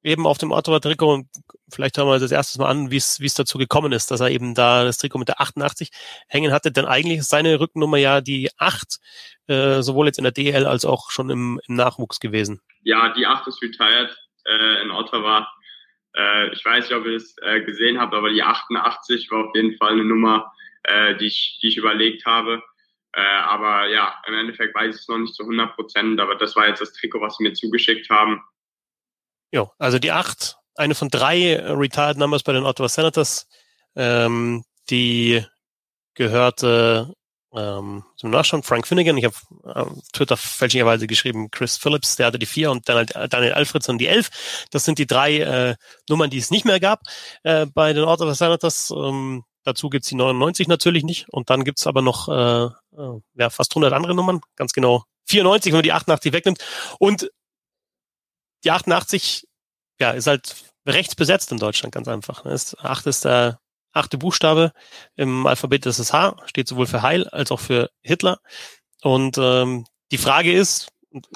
eben auf dem Ottawa-Trikot und vielleicht hören wir das erstes Mal an, wie es wie es dazu gekommen ist, dass er eben da das Trikot mit der 88 hängen hatte, denn eigentlich ist seine Rückennummer ja die 8, äh, sowohl jetzt in der DL als auch schon im, im Nachwuchs gewesen. Ja, die 8 ist retired äh, in Ottawa. Äh, ich weiß nicht, ob ihr es äh, gesehen habt, aber die 88 war auf jeden Fall eine Nummer, äh, die, ich, die ich überlegt habe. Äh, aber ja, im Endeffekt weiß ich es noch nicht zu 100 Prozent, aber das war jetzt das Trikot, was sie mir zugeschickt haben. Ja, also die acht, eine von drei Retired Numbers bei den Ottawa Senators, ähm, die gehörte ähm, zum Nachschauen Frank Finnegan. Ich habe auf Twitter fälschlicherweise geschrieben Chris Phillips, der hatte die vier und Daniel, Daniel Alfredson die elf. Das sind die drei äh, Nummern, die es nicht mehr gab äh, bei den Ottawa Senators. Ähm, dazu gibt's die 99 natürlich nicht. Und dann gibt's aber noch äh, äh, ja, fast 100 andere Nummern, ganz genau 94, wenn man die 88 wegnimmt. Und die 88, ja, ist halt rechts besetzt in Deutschland, ganz einfach. Ist, acht ist der achte Buchstabe im Alphabet, das ist H, steht sowohl für Heil als auch für Hitler. Und ähm, die Frage ist,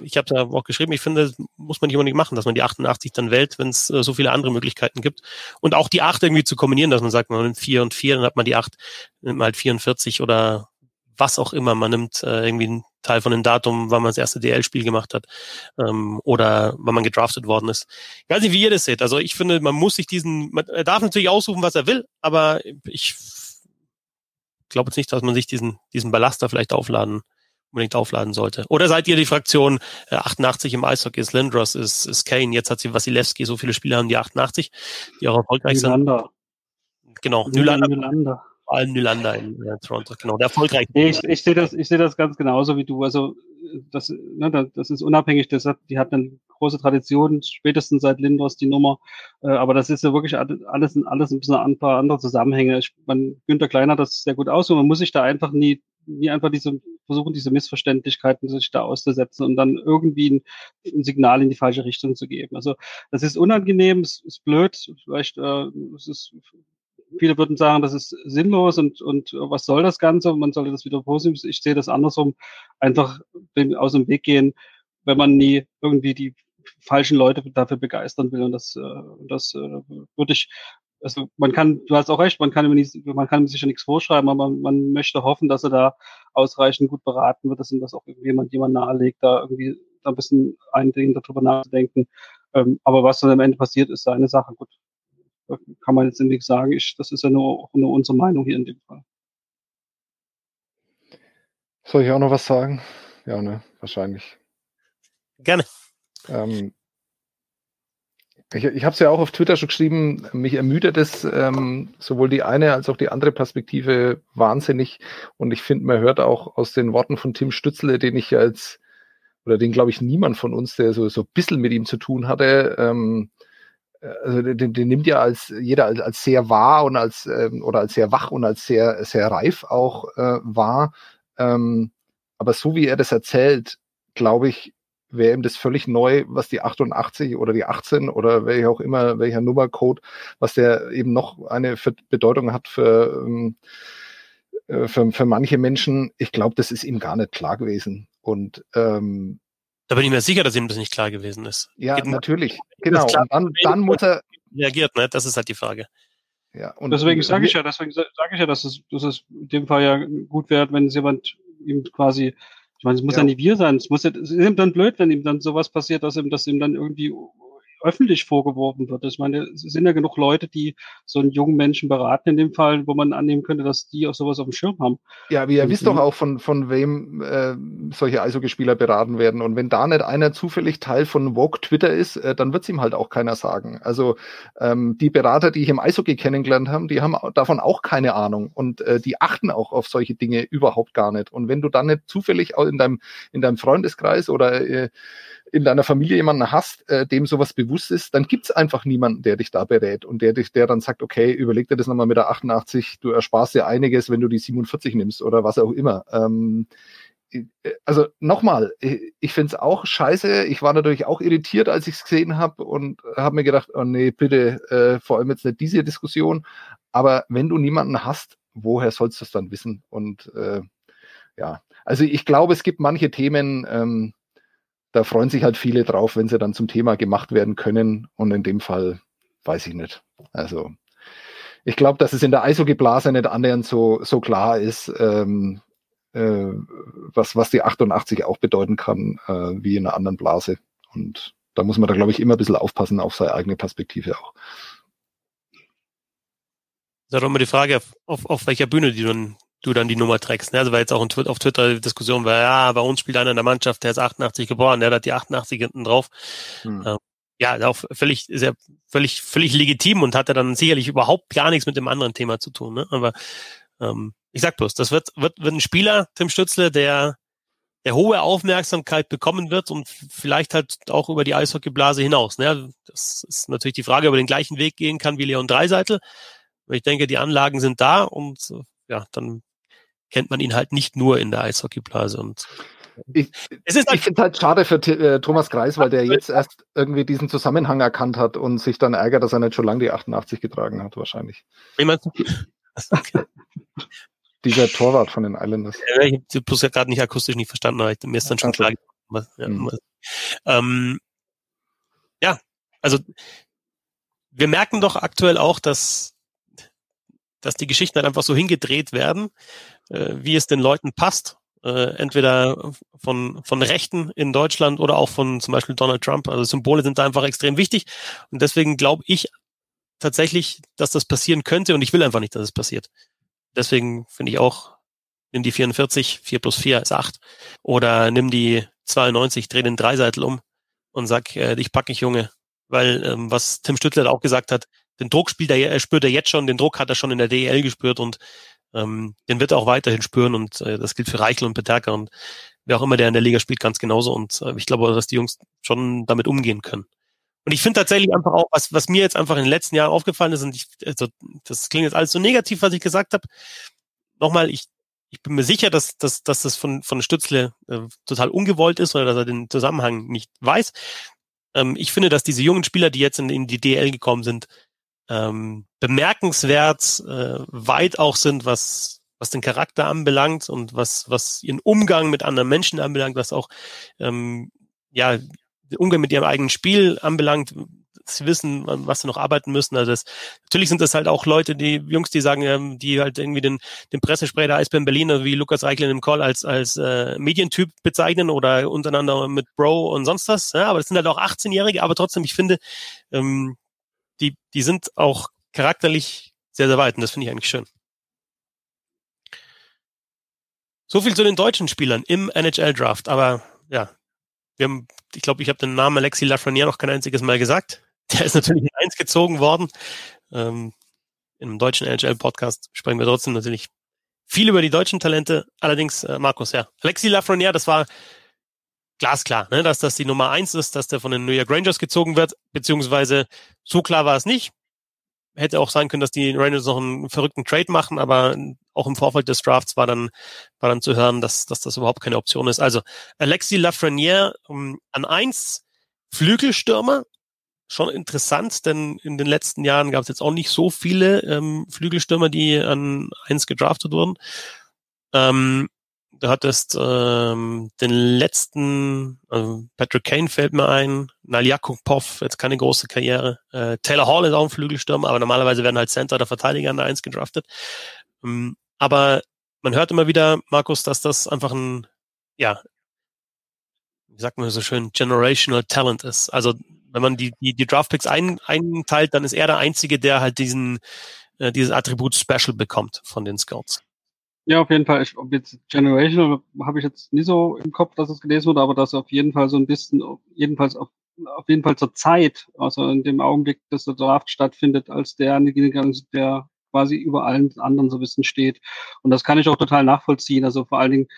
ich habe da auch geschrieben, ich finde, muss man nicht unbedingt machen, dass man die 88 dann wählt, wenn es äh, so viele andere Möglichkeiten gibt. Und auch die 8 irgendwie zu kombinieren, dass man sagt, man nimmt 4 und 4, dann hat man die 8, nimmt man halt 44 oder was auch immer. Man nimmt äh, irgendwie einen Teil von dem Datum, wann man das erste DL-Spiel gemacht hat ähm, oder wann man gedraftet worden ist. Ich weiß nicht, wie ihr das seht. Also ich finde, man muss sich diesen, man er darf natürlich aussuchen, was er will, aber ich glaube jetzt nicht, dass man sich diesen, diesen Ballaster vielleicht aufladen unbedingt aufladen sollte. Oder seid ihr die Fraktion äh, 88 im Eishockey ist Lindros, ist, ist Kane, jetzt hat sie Wasilewski, so viele Spieler haben die 88, die auch erfolgreich Nylander. sind. Genau, Nylander. Nylander allem Nylander in äh, Toronto, genau, der erfolgreich. Nee, ich, ich sehe das, ich sehe das ganz genauso wie du. Also das, ne, das ist unabhängig, das hat, die hat eine große Tradition, spätestens seit Lindros die Nummer. Äh, aber das ist ja wirklich alles, alles ein bisschen ein paar andere Zusammenhänge. Ich, man, Günther Kleiner hat das sehr gut aus und man muss sich da einfach nie, nie einfach diese, versuchen, diese Missverständlichkeiten sich da auszusetzen und dann irgendwie ein, ein Signal in die falsche Richtung zu geben. Also das ist unangenehm, es ist blöd, vielleicht äh, es ist viele würden sagen, das ist sinnlos und, und was soll das Ganze? Man sollte das wieder positiv. Ich sehe das andersrum. Einfach aus dem Weg gehen, wenn man nie irgendwie die falschen Leute dafür begeistern will. Und das, äh, das äh, würde ich, also man kann, du hast auch recht, man kann, nicht, man kann sicher nichts vorschreiben, aber man, man möchte hoffen, dass er da ausreichend gut beraten wird, dass ihm das auch irgendjemand jemand nahelegt, da irgendwie ein bisschen eindringend darüber nachzudenken. Ähm, aber was dann am Ende passiert, ist seine Sache. Gut, kann man jetzt nichts sagen. Ich, das ist ja nur, nur unsere Meinung hier in dem Fall. Soll ich auch noch was sagen? Ja, ne, wahrscheinlich. Gerne. Ähm, ich ich habe es ja auch auf Twitter schon geschrieben, mich ermüdet es ähm, sowohl die eine als auch die andere Perspektive wahnsinnig. Und ich finde, man hört auch aus den Worten von Tim Stützle, den ich ja als, oder den glaube ich niemand von uns, der so, so ein bisschen mit ihm zu tun hatte, ähm, also den, den nimmt ja als jeder als, als sehr wahr und als ähm, oder als sehr wach und als sehr sehr reif auch äh, wahr. Ähm, aber so wie er das erzählt, glaube ich, wäre ihm das völlig neu, was die 88 oder die 18 oder welcher auch immer, welcher Nummercode, was der eben noch eine Bedeutung hat für, ähm, äh, für, für manche Menschen. Ich glaube, das ist ihm gar nicht klar gewesen. Und ähm, da bin ich mir sicher, dass ihm das nicht klar gewesen ist. Ja, Geht natürlich. Genau. Und dann, dann muss er reagiert, ne? Das ist halt die Frage. Ja, und deswegen sage ich ja, deswegen sage ich ja, dass es, dass es in dem Fall ja gut wäre, wenn es jemand ihm quasi ich meine, es muss ja. ja nicht wir sein. Es muss ja, es ist ihm dann blöd, wenn ihm dann sowas passiert, dass ihm, dass ihm dann irgendwie öffentlich vorgeworfen wird. Ich meine, es sind ja genug Leute, die so einen jungen Menschen beraten in dem Fall, wo man annehmen könnte, dass die auch sowas auf dem Schirm haben. Ja, wie ihr wisst doch auch, von, von wem äh, solche Eishockeyspieler beraten werden. Und wenn da nicht einer zufällig Teil von Vogue Twitter ist, äh, dann wird es ihm halt auch keiner sagen. Also ähm, die Berater, die ich im Eishockey kennengelernt habe, die haben davon auch keine Ahnung. Und äh, die achten auch auf solche Dinge überhaupt gar nicht. Und wenn du dann nicht zufällig auch in deinem, in deinem Freundeskreis oder äh, in deiner Familie jemanden hast, äh, dem sowas bewusst ist, dann gibt's einfach niemanden, der dich da berät und der dich, der dann sagt, okay, überleg dir das nochmal mit der 88, du ersparst dir einiges, wenn du die 47 nimmst oder was auch immer. Ähm, äh, also nochmal, ich finde es auch scheiße. Ich war natürlich auch irritiert, als ich es gesehen habe und habe mir gedacht, oh nee, bitte, äh, vor allem jetzt nicht diese Diskussion. Aber wenn du niemanden hast, woher sollst du es dann wissen? Und äh, ja, also ich glaube, es gibt manche Themen, ähm, da freuen sich halt viele drauf, wenn sie dann zum Thema gemacht werden können. Und in dem Fall weiß ich nicht. Also ich glaube, dass es in der Eishockey-Blase nicht annähernd so, so klar ist, ähm, äh, was, was die 88 auch bedeuten kann, äh, wie in einer anderen Blase. Und da muss man da, glaube ich, immer ein bisschen aufpassen auf seine eigene Perspektive auch. Ist auch immer die Frage, auf, auf welcher Bühne die dann du dann die Nummer trägst. Ne? Also weil jetzt auch auf Twitter die Diskussion war, ja, bei uns spielt einer in der Mannschaft, der ist 88 geboren, der hat die 88 hinten drauf. Hm. Ähm, ja, auch völlig, sehr, völlig, völlig legitim und hatte dann sicherlich überhaupt gar nichts mit dem anderen Thema zu tun. Ne? Aber ähm, ich sag bloß, das wird, wird, wird ein Spieler, Tim Stützle, der, der hohe Aufmerksamkeit bekommen wird und vielleicht halt auch über die Eishockeyblase hinaus. Ne? Das ist natürlich die Frage, ob er den gleichen Weg gehen kann wie Leon Dreiseitel. Ich denke, die Anlagen sind da und ja, dann kennt man ihn halt nicht nur in der Eishockeyblase und ich, ich finde es halt schade für äh, Thomas Kreis, weil der jetzt erst irgendwie diesen Zusammenhang erkannt hat und sich dann ärgert, dass er nicht schon lange die 88 getragen hat, wahrscheinlich. (laughs) Dieser Torwart von den Islanders. Ja, ich habe bloß ja gerade nicht akustisch nicht verstanden, aber mir ist dann schon klar. Ja, mhm. ähm, ja, also wir merken doch aktuell auch, dass dass die Geschichten halt einfach so hingedreht werden, äh, wie es den Leuten passt. Äh, entweder von, von Rechten in Deutschland oder auch von zum Beispiel Donald Trump. Also Symbole sind da einfach extrem wichtig. Und deswegen glaube ich tatsächlich, dass das passieren könnte und ich will einfach nicht, dass es passiert. Deswegen finde ich auch, nimm die 44, 4 plus 4 ist 8. Oder nimm die 92, dreh den Dreiseitel um und sag, äh, ich pack mich, Junge. Weil, ähm, was Tim Stüttler auch gesagt hat, den Druck spielt er, er spürt er jetzt schon, den Druck hat er schon in der DEL gespürt und ähm, den wird er auch weiterhin spüren und äh, das gilt für Reichel und Peterka und wer auch immer der in der Liga spielt, ganz genauso und äh, ich glaube, dass die Jungs schon damit umgehen können. Und ich finde tatsächlich einfach auch, was, was mir jetzt einfach in den letzten Jahren aufgefallen ist, und ich, also, das klingt jetzt alles so negativ, was ich gesagt habe. Nochmal, ich, ich bin mir sicher, dass, dass, dass das von, von Stützle äh, total ungewollt ist oder dass er den Zusammenhang nicht weiß. Ähm, ich finde, dass diese jungen Spieler, die jetzt in, in die DL gekommen sind, ähm, bemerkenswert äh, weit auch sind, was was den Charakter anbelangt und was was ihren Umgang mit anderen Menschen anbelangt, was auch ähm, ja den Umgang mit ihrem eigenen Spiel anbelangt, sie wissen, was sie noch arbeiten müssen. Also das, natürlich sind das halt auch Leute, die Jungs, die sagen, ähm, die halt irgendwie den, den Pressesprecher der Eisbären Berlin, wie Lukas Reichel im Call als, als äh, Medientyp bezeichnen oder untereinander mit Bro und sonst was. Ja, aber das sind halt auch 18-Jährige, aber trotzdem, ich finde, ähm, die, die sind auch charakterlich sehr, sehr weit und das finde ich eigentlich schön. So viel zu den deutschen Spielern im NHL-Draft, aber ja, wir haben, ich glaube, ich habe den Namen Alexi Lafreniere noch kein einziges Mal gesagt. (laughs) Der ist natürlich in eins gezogen worden. Ähm, in einem deutschen NHL-Podcast sprechen wir trotzdem natürlich viel über die deutschen Talente. Allerdings, äh, Markus, ja. Alexi Lafreniere, das war glasklar, ne, dass das die Nummer eins ist, dass der von den New York Rangers gezogen wird, beziehungsweise so klar war es nicht. Hätte auch sein können, dass die Rangers noch einen verrückten Trade machen, aber auch im Vorfeld des Drafts war dann, war dann zu hören, dass, dass das überhaupt keine Option ist. Also Alexis Lafreniere um, ähm, an eins, Flügelstürmer, schon interessant, denn in den letzten Jahren gab es jetzt auch nicht so viele ähm, Flügelstürmer, die an eins gedraftet wurden. Ähm, du hattest ähm, den letzten, also Patrick Kane fällt mir ein, Naljakupov, jetzt keine große Karriere. Äh, Taylor Hall ist auch ein Flügelstürmer, aber normalerweise werden halt Center oder Verteidiger an der Eins gedraftet. Ähm, aber man hört immer wieder, Markus, dass das einfach ein, ja, wie sagt man so schön, generational Talent ist. Also wenn man die, die, die Draftpicks ein, einteilt, dann ist er der Einzige, der halt diesen, äh, dieses Attribut Special bekommt von den Scouts. Ja, auf jeden Fall. Ich, ob jetzt Generational habe ich jetzt nie so im Kopf, dass es gelesen wurde, aber dass auf jeden Fall so ein bisschen, jedenfalls auf, auf jeden Fall zur Zeit, also in dem Augenblick, dass der Draft stattfindet, als der, der quasi über allen anderen so ein bisschen steht. Und das kann ich auch total nachvollziehen. Also vor allen Dingen,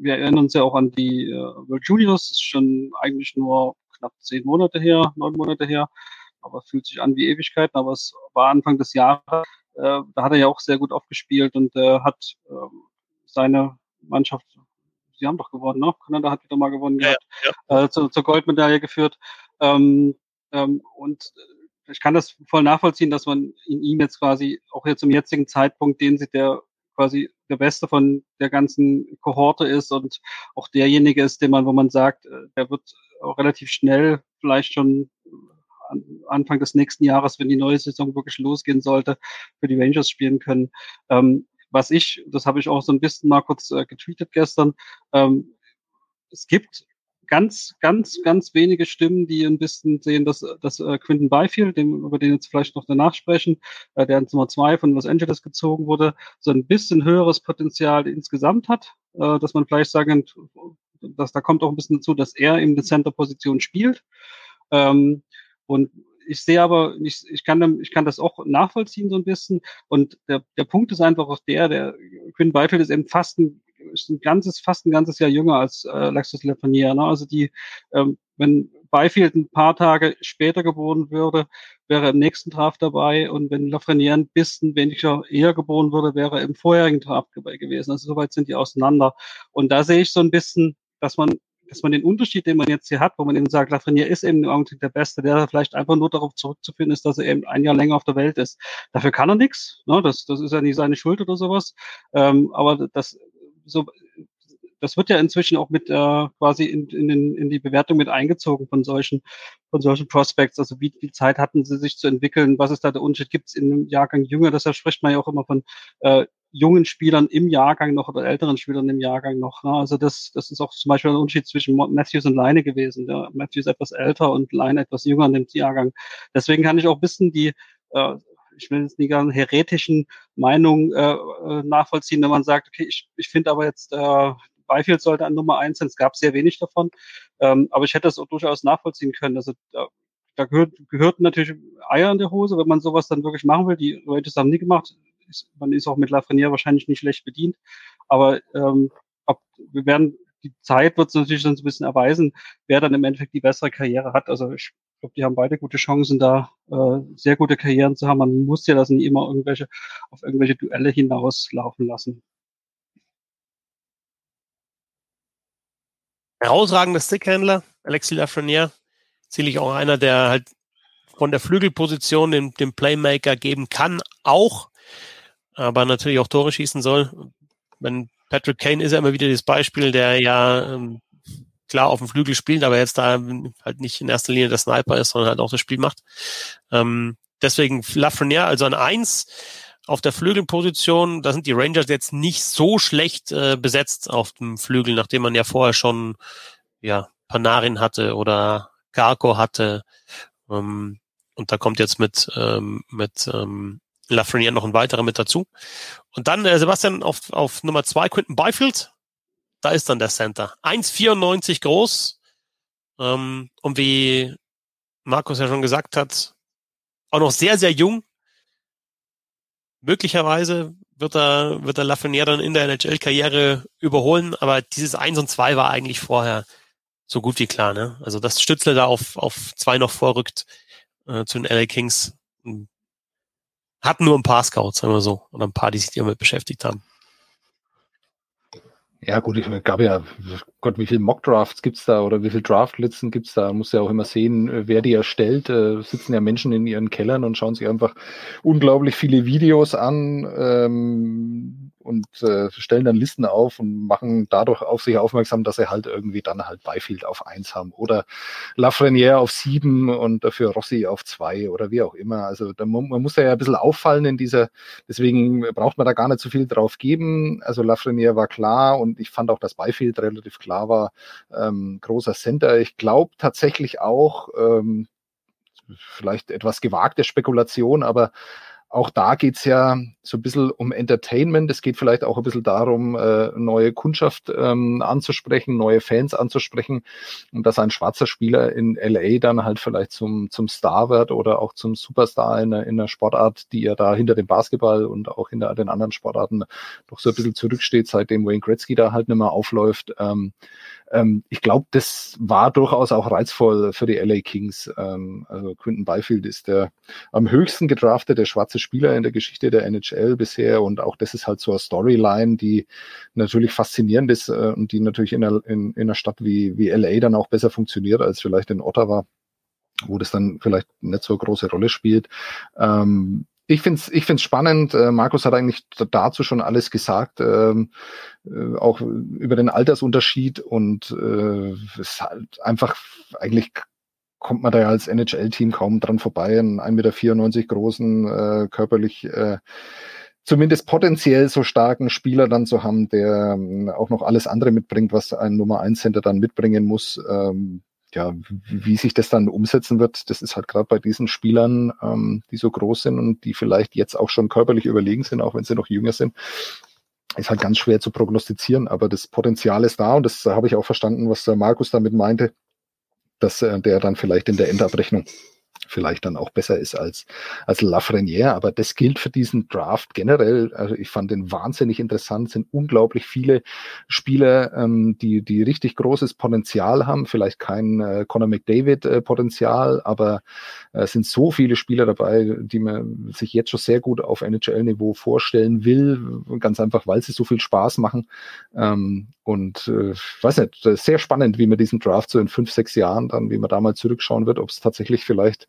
wir erinnern uns ja auch an die äh, World Juniors, ist schon eigentlich nur knapp zehn Monate her, neun Monate her, aber fühlt sich an wie Ewigkeiten, aber es war Anfang des Jahres da hat er ja auch sehr gut aufgespielt und äh, hat äh, seine Mannschaft, sie haben doch gewonnen, ne? Kanada hat wieder mal gewonnen ja, ja. Äh, zu, zur Goldmedaille geführt. Ähm, ähm, und ich kann das voll nachvollziehen, dass man in ihm jetzt quasi auch jetzt zum jetzigen Zeitpunkt den sieht, der quasi der Beste von der ganzen Kohorte ist und auch derjenige ist, den man, wo man sagt, äh, der wird auch relativ schnell vielleicht schon Anfang des nächsten Jahres, wenn die neue Saison wirklich losgehen sollte, für die Rangers spielen können. Ähm, was ich, das habe ich auch so ein bisschen mal kurz äh, getweetet gestern, ähm, es gibt ganz, ganz, ganz wenige Stimmen, die ein bisschen sehen, dass, dass äh, Quinton Byfield, dem, über den jetzt vielleicht noch danach sprechen, äh, der als Nummer zwei von Los Angeles gezogen wurde, so ein bisschen höheres Potenzial insgesamt hat, äh, dass man vielleicht sagen, dass da kommt auch ein bisschen dazu, dass er in der Center-Position spielt. Ähm, und ich sehe aber, ich, ich, kann, ich kann das auch nachvollziehen so ein bisschen. Und der, der Punkt ist einfach auch der, der Quinn Beifeld ist eben fast ein, ist ein ganzes, fast ein ganzes Jahr jünger als äh, Lexus Lefanier. Ne? Also die, ähm, wenn Byfield ein paar Tage später geboren würde, wäre er im nächsten Draft dabei und wenn Lafreniere ein bisschen weniger eher geboren würde, wäre er im vorherigen Draft dabei gewesen. Also soweit sind die auseinander. Und da sehe ich so ein bisschen, dass man dass man den Unterschied, den man jetzt hier hat, wo man eben sagt, Lafreniere ist eben im Augenblick der Beste, der vielleicht einfach nur darauf zurückzuführen ist, dass er eben ein Jahr länger auf der Welt ist. Dafür kann er nichts, ne? das, das ist ja nicht seine Schuld oder sowas, ähm, aber das, so, das wird ja inzwischen auch mit äh, quasi in, in, den, in die Bewertung mit eingezogen von solchen von solchen Prospects. Also wie viel Zeit hatten sie sich zu entwickeln? Was ist da der Unterschied? Gibt es in einem Jahrgang jünger? Deshalb spricht man ja auch immer von äh, jungen Spielern im Jahrgang noch oder älteren Spielern im Jahrgang noch. Ne? Also das, das ist auch zum Beispiel der Unterschied zwischen Matthews und Leine gewesen. Ja? Matthews etwas älter und Leine etwas jünger in dem Jahrgang. Deswegen kann ich auch wissen, die äh, ich will jetzt nicht gerne heretischen Meinungen äh, äh, nachvollziehen, wenn man sagt, okay, ich, ich finde aber jetzt, äh, Byfield sollte an Nummer eins sein, es gab sehr wenig davon, ähm, aber ich hätte das auch durchaus nachvollziehen können. Also da, da gehört, gehört natürlich Eier in der Hose, wenn man sowas dann wirklich machen will. Die Leute haben nie gemacht ist, man ist auch mit Lafreniere wahrscheinlich nicht schlecht bedient. Aber ähm, ob, wir werden, die Zeit wird es natürlich dann so ein bisschen erweisen, wer dann im Endeffekt die bessere Karriere hat. Also ich glaube, die haben beide gute Chancen, da äh, sehr gute Karrieren zu haben. Man muss ja das nicht immer irgendwelche auf irgendwelche Duelle hinauslaufen lassen. Herausragender Stickhändler, Alexis Lafreniere, ziemlich auch einer, der halt von der Flügelposition den, den Playmaker geben kann, auch aber natürlich auch Tore schießen soll. Wenn Patrick Kane ist ja immer wieder das Beispiel, der ja ähm, klar auf dem Flügel spielt, aber jetzt da halt nicht in erster Linie der Sniper ist, sondern halt auch das Spiel macht. Ähm, deswegen Lafreniere also an eins auf der Flügelposition. Da sind die Rangers jetzt nicht so schlecht äh, besetzt auf dem Flügel, nachdem man ja vorher schon ja Panarin hatte oder Garko hatte. Ähm, und da kommt jetzt mit ähm, mit ähm, Lafreniere noch ein weiterer mit dazu. Und dann äh, Sebastian auf, auf Nummer zwei Quinton Byfield. Da ist dann der Center. 1,94 groß. Ähm, und wie Markus ja schon gesagt hat, auch noch sehr, sehr jung. Möglicherweise wird er, wird er Lafreniere dann in der NHL-Karriere überholen, aber dieses 1 und 2 war eigentlich vorher so gut wie klar. Ne? Also dass Stützle da auf, auf zwei noch vorrückt äh, zu den LA Kings, hatten nur ein paar Scouts, sagen wir so, oder ein paar, die sich damit beschäftigt haben. Ja, gut, es gab ja, Gott, wie viele Mockdrafts gibt's da oder wie viele Draftlisten gibt's da? Man muss ja auch immer sehen, wer die erstellt. Äh, sitzen ja Menschen in ihren Kellern und schauen sich einfach unglaublich viele Videos an. Ähm, und äh, stellen dann Listen auf und machen dadurch auf sich aufmerksam, dass sie halt irgendwie dann halt Byfield auf eins haben oder Lafreniere auf sieben und dafür Rossi auf zwei oder wie auch immer. Also da, man muss ja ein bisschen auffallen in dieser, deswegen braucht man da gar nicht so viel drauf geben. Also Lafreniere war klar und ich fand auch, dass Byfield relativ klar war. Ähm, großer Center. Ich glaube tatsächlich auch, ähm, vielleicht etwas gewagte Spekulation, aber auch da geht's ja so ein bisschen um Entertainment. Es geht vielleicht auch ein bisschen darum, äh, neue Kundschaft ähm, anzusprechen, neue Fans anzusprechen und dass ein schwarzer Spieler in LA dann halt vielleicht zum, zum Star wird oder auch zum Superstar in in einer Sportart, die ja da hinter dem Basketball und auch hinter den anderen Sportarten doch so ein bisschen zurücksteht, seitdem Wayne Gretzky da halt nicht mehr aufläuft. Ähm, ähm, ich glaube, das war durchaus auch reizvoll für die LA Kings. Ähm, also Quinton Byfield ist der am höchsten gedraftete schwarze Spieler in der Geschichte der NHL bisher und auch das ist halt so eine Storyline, die natürlich faszinierend ist äh, und die natürlich in einer, in, in einer Stadt wie, wie LA dann auch besser funktioniert als vielleicht in Ottawa wo das dann vielleicht nicht so eine große Rolle spielt. Ähm, ich finde es ich find's spannend. Äh, Markus hat eigentlich dazu schon alles gesagt, ähm, äh, auch über den Altersunterschied und äh, es ist halt einfach eigentlich kommt man da ja als NHL-Team kaum dran vorbei, einen 1,94 Meter großen, äh, körperlich äh, zumindest potenziell so starken Spieler dann zu haben, der äh, auch noch alles andere mitbringt, was ein Nummer 1 Center dann mitbringen muss. Ähm, ja, wie sich das dann umsetzen wird, das ist halt gerade bei diesen Spielern, ähm, die so groß sind und die vielleicht jetzt auch schon körperlich überlegen sind, auch wenn sie noch jünger sind, ist halt ganz schwer zu prognostizieren. Aber das Potenzial ist da und das habe ich auch verstanden, was der Markus damit meinte, dass äh, der dann vielleicht in der Endabrechnung vielleicht dann auch besser ist als, als Lafreniere. Aber das gilt für diesen Draft generell. Also ich fand den wahnsinnig interessant. Es sind unglaublich viele Spieler, ähm, die, die richtig großes Potenzial haben. Vielleicht kein äh, Conor McDavid äh, Potenzial, aber äh, es sind so viele Spieler dabei, die man sich jetzt schon sehr gut auf NHL-Niveau vorstellen will. Ganz einfach, weil sie so viel Spaß machen. Ähm, und äh, weiß nicht, sehr spannend, wie man diesen Draft so in fünf, sechs Jahren dann, wie man da mal zurückschauen wird, ob es tatsächlich vielleicht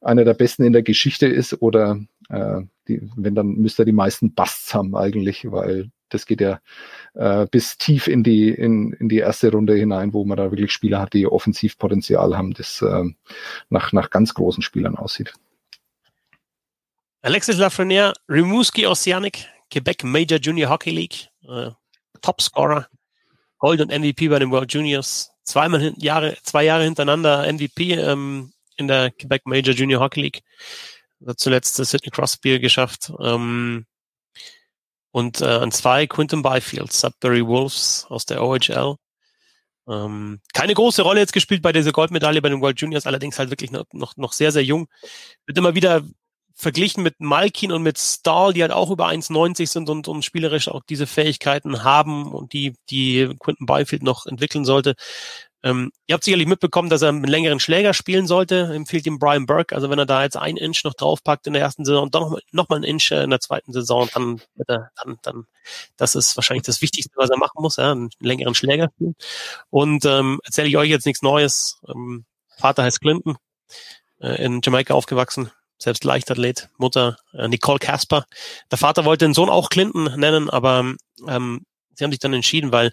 einer der besten in der Geschichte ist oder äh, die, wenn dann müsste er die meisten Busts haben eigentlich, weil das geht ja äh, bis tief in die in, in die erste Runde hinein, wo man da wirklich Spieler hat, die Offensivpotenzial haben, das äh, nach nach ganz großen Spielern aussieht. Alexis Lafreniere, Rimouski Oceanic, Quebec Major Junior Hockey League, äh, Topscorer, Gold und MVP bei den World Juniors, zweimal Jahre, zwei Jahre hintereinander MVP ähm, in der Quebec Major Junior Hockey League. Hat zuletzt Sidney Crosby geschafft. Ähm, und äh, an zwei Quinton Byfield, Sudbury Wolves aus der OHL. Ähm, keine große Rolle jetzt gespielt bei dieser Goldmedaille bei den World Juniors, allerdings halt wirklich noch, noch, noch sehr, sehr jung. Wird immer wieder verglichen mit Malkin und mit Stahl, die halt auch über 1,90 sind und, und spielerisch auch diese Fähigkeiten haben und die, die Quinton Byfield noch entwickeln sollte. Ähm, ihr habt sicherlich mitbekommen, dass er einen längeren Schläger spielen sollte. Empfiehlt ihm Brian Burke. Also wenn er da jetzt ein Inch noch draufpackt in der ersten Saison und dann noch, noch mal ein Inch äh, in der zweiten Saison, dann, dann, dann, das ist wahrscheinlich das Wichtigste, was er machen muss, ja, einen längeren Schläger spielen. Und ähm, erzähle ich euch jetzt nichts Neues. Ähm, Vater heißt Clinton, äh, in Jamaika aufgewachsen, selbst Leichtathlet, Mutter äh, Nicole Casper. Der Vater wollte den Sohn auch Clinton nennen, aber ähm, sie haben sich dann entschieden, weil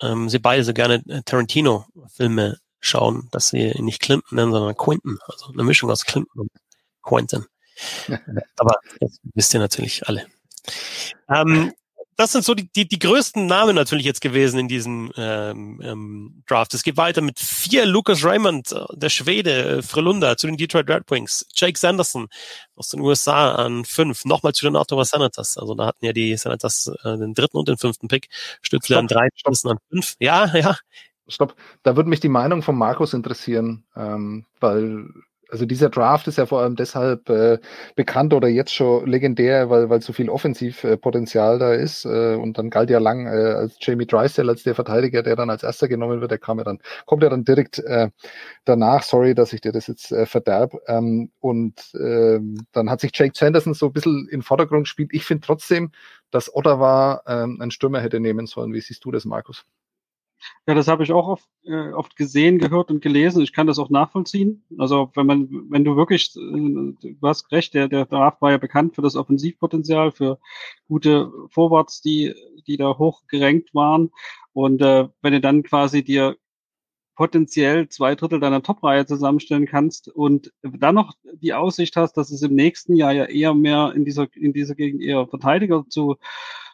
ähm, sie beide so gerne äh, Tarantino-Filme schauen, dass sie ihn nicht Clinton nennen, sondern Quentin. Also eine Mischung aus Clinton und Quentin. (laughs) aber das wisst ihr natürlich alle. Ähm, das sind so die, die, die größten Namen natürlich jetzt gewesen in diesem ähm, ähm, Draft. Es geht weiter mit vier Lucas Raymond, äh, der Schwede, äh, zu den Detroit Red Wings, Jake Sanderson aus den USA an fünf, nochmal zu den Ottawa Senators. Also da hatten ja die Senators äh, den dritten und den fünften Pick, Stützle an drei, Stützen an fünf. Ja, ja. Stopp, da würde mich die Meinung von Markus interessieren, ähm, weil also dieser Draft ist ja vor allem deshalb äh, bekannt oder jetzt schon legendär, weil, weil so viel Offensivpotenzial da ist. Äh, und dann galt ja lang äh, als Jamie Drysdale als der Verteidiger, der dann als erster genommen wird. Der kam ja dann, kommt ja dann direkt äh, danach. Sorry, dass ich dir das jetzt äh, verderb. Ähm, und äh, dann hat sich Jake Sanderson so ein bisschen in Vordergrund gespielt. Ich finde trotzdem, dass Ottawa äh, einen Stürmer hätte nehmen sollen. Wie siehst du das, Markus? Ja, das habe ich auch oft, äh, oft gesehen, gehört und gelesen. Ich kann das auch nachvollziehen. Also wenn man, wenn du wirklich, äh, du hast recht, der, der Draft war ja bekannt für das Offensivpotenzial, für gute Vorwärts, die, die da hoch gerankt waren. Und äh, wenn du dann quasi dir potenziell zwei Drittel deiner Top-Reihe zusammenstellen kannst und dann noch die Aussicht hast, dass es im nächsten Jahr ja eher mehr in dieser, in dieser Gegend eher Verteidiger zu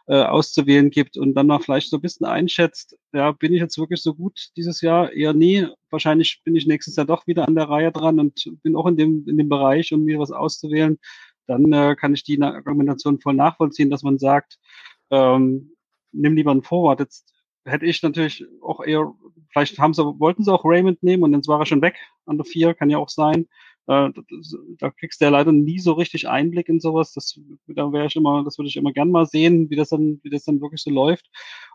äh, auszuwählen gibt und dann noch vielleicht so ein bisschen einschätzt, ja, bin ich jetzt wirklich so gut dieses Jahr? Eher nie. Wahrscheinlich bin ich nächstes Jahr doch wieder an der Reihe dran und bin auch in dem, in dem Bereich, um mir was auszuwählen. Dann äh, kann ich die Argumentation voll nachvollziehen, dass man sagt, ähm, nimm lieber einen Forward. Jetzt hätte ich natürlich auch eher, vielleicht haben sie, wollten sie auch Raymond nehmen und dann war er schon weg an der vier, kann ja auch sein. Äh, da kriegst du ja leider nie so richtig Einblick in sowas. Das, da wäre ich immer, das würde ich immer gern mal sehen, wie das dann, wie das dann wirklich so läuft.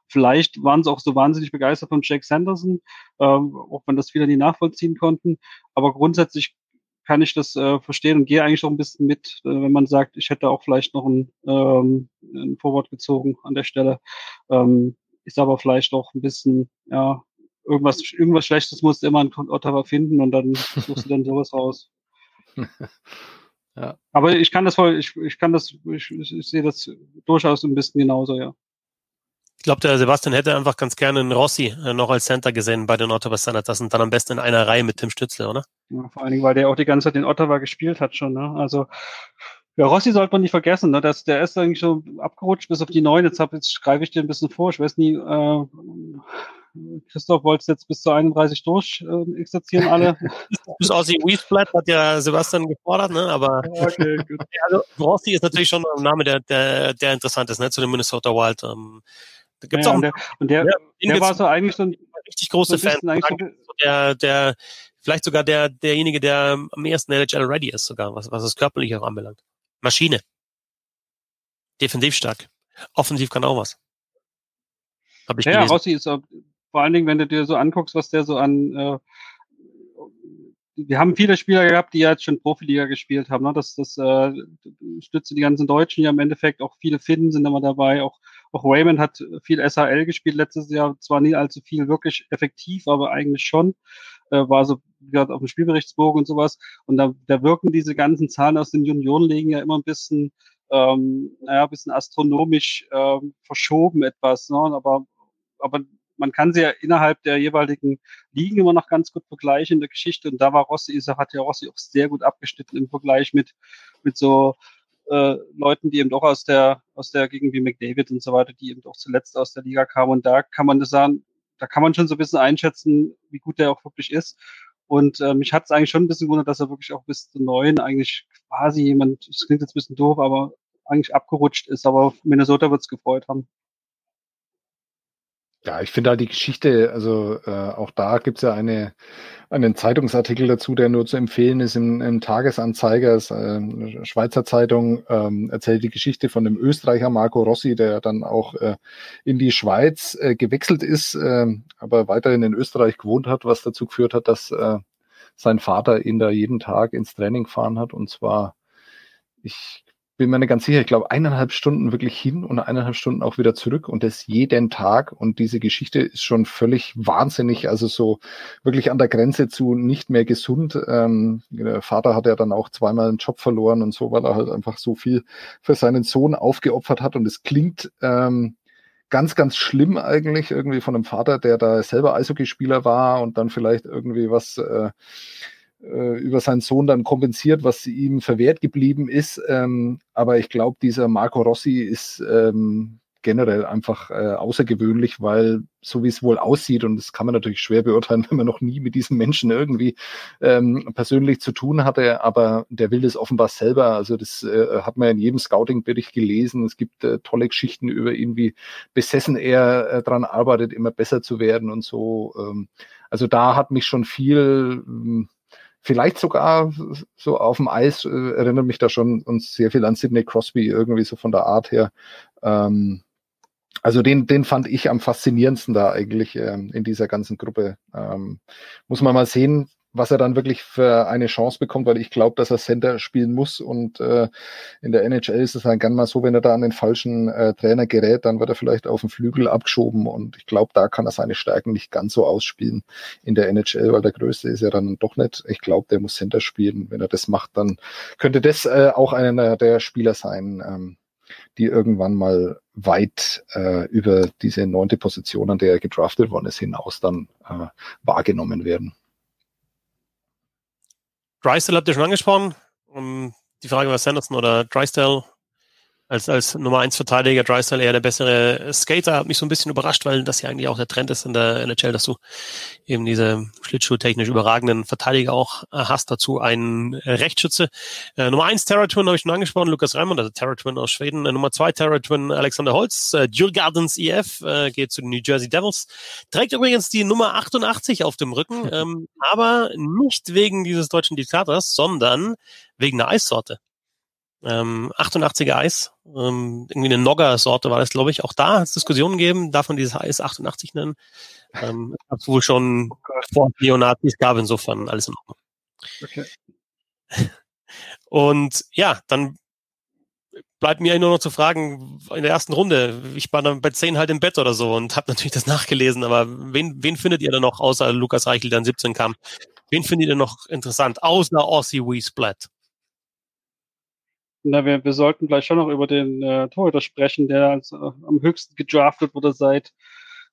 Vielleicht waren sie auch so wahnsinnig begeistert von Jake Sanderson, ähm, auch wenn das viele nie nachvollziehen konnten. Aber grundsätzlich kann ich das äh, verstehen und gehe eigentlich auch ein bisschen mit, äh, wenn man sagt, ich hätte auch vielleicht noch ein, ähm, ein Vorwort gezogen an der Stelle. Ähm, ist aber vielleicht auch ein bisschen, ja, irgendwas, irgendwas Schlechtes musst du immer in Ottawa finden und dann suchst du dann sowas raus. (laughs) ja. Aber ich kann das voll, ich, ich kann das, ich, ich sehe das durchaus ein bisschen genauso, ja. Ich glaube, der Sebastian hätte einfach ganz gerne einen Rossi äh, noch als Center gesehen bei den Ottawa Senators und dann am besten in einer Reihe mit Tim Stützle, oder? Ja, vor allen Dingen, weil der auch die ganze Zeit in Ottawa gespielt hat schon. Ne? Also ja, Rossi sollte man nicht vergessen. Ne? Das, der ist eigentlich so abgerutscht bis auf die neun. Jetzt, hab, jetzt greife ich dir ein bisschen vor. Ich weiß nie, äh, Christoph wollte es jetzt bis zu 31 durch äh, exerzieren alle. (laughs) bis Aussie Weesplat hat ja Sebastian gefordert, ne? aber okay, (laughs) gut. also, Rossi ist natürlich schon ein Name, der, der, der interessant ist, ne? zu dem Minnesota Wild. Ähm, da gibt's ja, auch und der, und der, der, der war so eigentlich so ein richtig große so ein Fan. So der, der, vielleicht sogar der, derjenige, der am ersten NHL ready ist, sogar, was, was das körperliche auch anbelangt. Maschine. Defensiv stark. Offensiv kann auch was. Hab ich ja, Rossi ist auch, vor allen Dingen, wenn du dir so anguckst, was der so an äh, wir haben viele Spieler gehabt, die ja jetzt schon Profiliga gespielt haben. Ne? Das, das äh, stützt die ganzen Deutschen ja im Endeffekt. Auch viele Finnen sind immer dabei. Auch, auch Raymond hat viel SHL gespielt letztes Jahr. Zwar nie allzu viel wirklich effektiv, aber eigentlich schon. Äh, war so gesagt, auf dem Spielberichtsbogen und sowas. Und da, da wirken diese ganzen Zahlen aus den Juniorenligen ja immer ein bisschen, ähm, naja, ein bisschen astronomisch ähm, verschoben etwas. Ne? Aber, aber man kann sie ja innerhalb der jeweiligen Ligen immer noch ganz gut vergleichen in der Geschichte. Und da war Rossi, hat ja Rossi auch sehr gut abgeschnitten im Vergleich mit, mit so äh, Leuten, die eben doch aus der, aus der Gegend wie McDavid und so weiter, die eben doch zuletzt aus der Liga kamen. Und da kann man das sagen, da kann man schon so ein bisschen einschätzen, wie gut der auch wirklich ist. Und äh, mich hat es eigentlich schon ein bisschen gewundert, dass er wirklich auch bis zu neun eigentlich quasi jemand, das klingt jetzt ein bisschen doof, aber eigentlich abgerutscht ist. Aber Minnesota wird es gefreut haben. Ja, ich finde halt die Geschichte, also äh, auch da gibt's ja eine, einen Zeitungsartikel dazu, der nur zu empfehlen ist im, im Tagesanzeiger, ist, äh, Schweizer Zeitung, ähm, erzählt die Geschichte von dem Österreicher Marco Rossi, der dann auch äh, in die Schweiz äh, gewechselt ist, äh, aber weiterhin in Österreich gewohnt hat, was dazu geführt hat, dass äh, sein Vater ihn da jeden Tag ins Training fahren hat. Und zwar ich bin mir nicht ganz sicher, ich glaube eineinhalb Stunden wirklich hin und eineinhalb Stunden auch wieder zurück und das jeden Tag. Und diese Geschichte ist schon völlig wahnsinnig, also so wirklich an der Grenze zu nicht mehr gesund. Ähm, der Vater hat ja dann auch zweimal einen Job verloren und so, weil er halt einfach so viel für seinen Sohn aufgeopfert hat. Und es klingt ähm, ganz, ganz schlimm eigentlich irgendwie von einem Vater, der da selber Eishockeyspieler war und dann vielleicht irgendwie was äh, äh, über seinen Sohn dann kompensiert, was ihm verwehrt geblieben ist. Ähm, aber ich glaube, dieser Marco Rossi ist ähm, generell einfach äh, außergewöhnlich, weil so wie es wohl aussieht, und das kann man natürlich schwer beurteilen, (laughs) wenn man noch nie mit diesem Menschen irgendwie ähm, persönlich zu tun hatte, aber der will das offenbar selber. Also das äh, hat man in jedem Scouting-Bericht gelesen. Es gibt äh, tolle Geschichten über ihn, wie besessen er äh, dran arbeitet, immer besser zu werden und so. Ähm, also da hat mich schon viel ähm, vielleicht sogar so auf dem Eis äh, erinnert mich da schon uns sehr viel an Sidney Crosby, irgendwie so von der Art her. Ähm, also den, den fand ich am faszinierendsten da eigentlich ähm, in dieser ganzen Gruppe. Ähm, muss man mal sehen, was er dann wirklich für eine Chance bekommt, weil ich glaube, dass er Center spielen muss und äh, in der NHL ist es dann gern mal so, wenn er da an den falschen äh, Trainer gerät, dann wird er vielleicht auf den Flügel abgeschoben und ich glaube, da kann er seine Stärken nicht ganz so ausspielen in der NHL, weil der Größte ist ja dann doch nicht. Ich glaube, der muss Center spielen. Wenn er das macht, dann könnte das äh, auch einer der Spieler sein, ähm, die irgendwann mal weit äh, über diese neunte Position, an der er gedraftet worden ist, hinaus dann äh, wahrgenommen werden. Drysdale habt ihr schon angesprochen. Um, die Frage war Sanderson oder Drysdale als, als Nummer 1 Verteidiger Drysdale eher der bessere Skater. Hat mich so ein bisschen überrascht, weil das ja eigentlich auch der Trend ist in der NHL, dass du eben diese schlittschuhtechnisch überragenden Verteidiger auch äh, hast. Dazu einen Rechtsschütze. Äh, Nummer 1 Terra Twin habe ich schon angesprochen, Lukas Raymond, also Terra Twin aus Schweden. Äh, Nummer 2 Terra Twin Alexander Holz. Äh, Gardens EF äh, geht zu den New Jersey Devils. Trägt übrigens die Nummer 88 auf dem Rücken, (laughs) ähm, aber nicht wegen dieses deutschen Diktators, sondern wegen der Eissorte ähm, 88er Eis, ähm, irgendwie eine Nogger-Sorte war das, glaube ich. Auch da hat es Diskussionen gegeben, darf man dieses Eis 88 nennen. Ähm, es wohl schon vor Neonazis gab, insofern alles in Ordnung. Okay. (laughs) Und ja, dann bleibt mir nur noch zu fragen, in der ersten Runde, ich war dann bei 10 halt im Bett oder so und habe natürlich das nachgelesen, aber wen, wen findet ihr denn noch, außer Lukas Reichel, der an 17 kam, wen findet ihr noch interessant, außer Aussie We Splat? Na, wir, wir sollten gleich schon noch über den äh, Torhüter sprechen, der als, äh, am höchsten gedraftet wurde seit,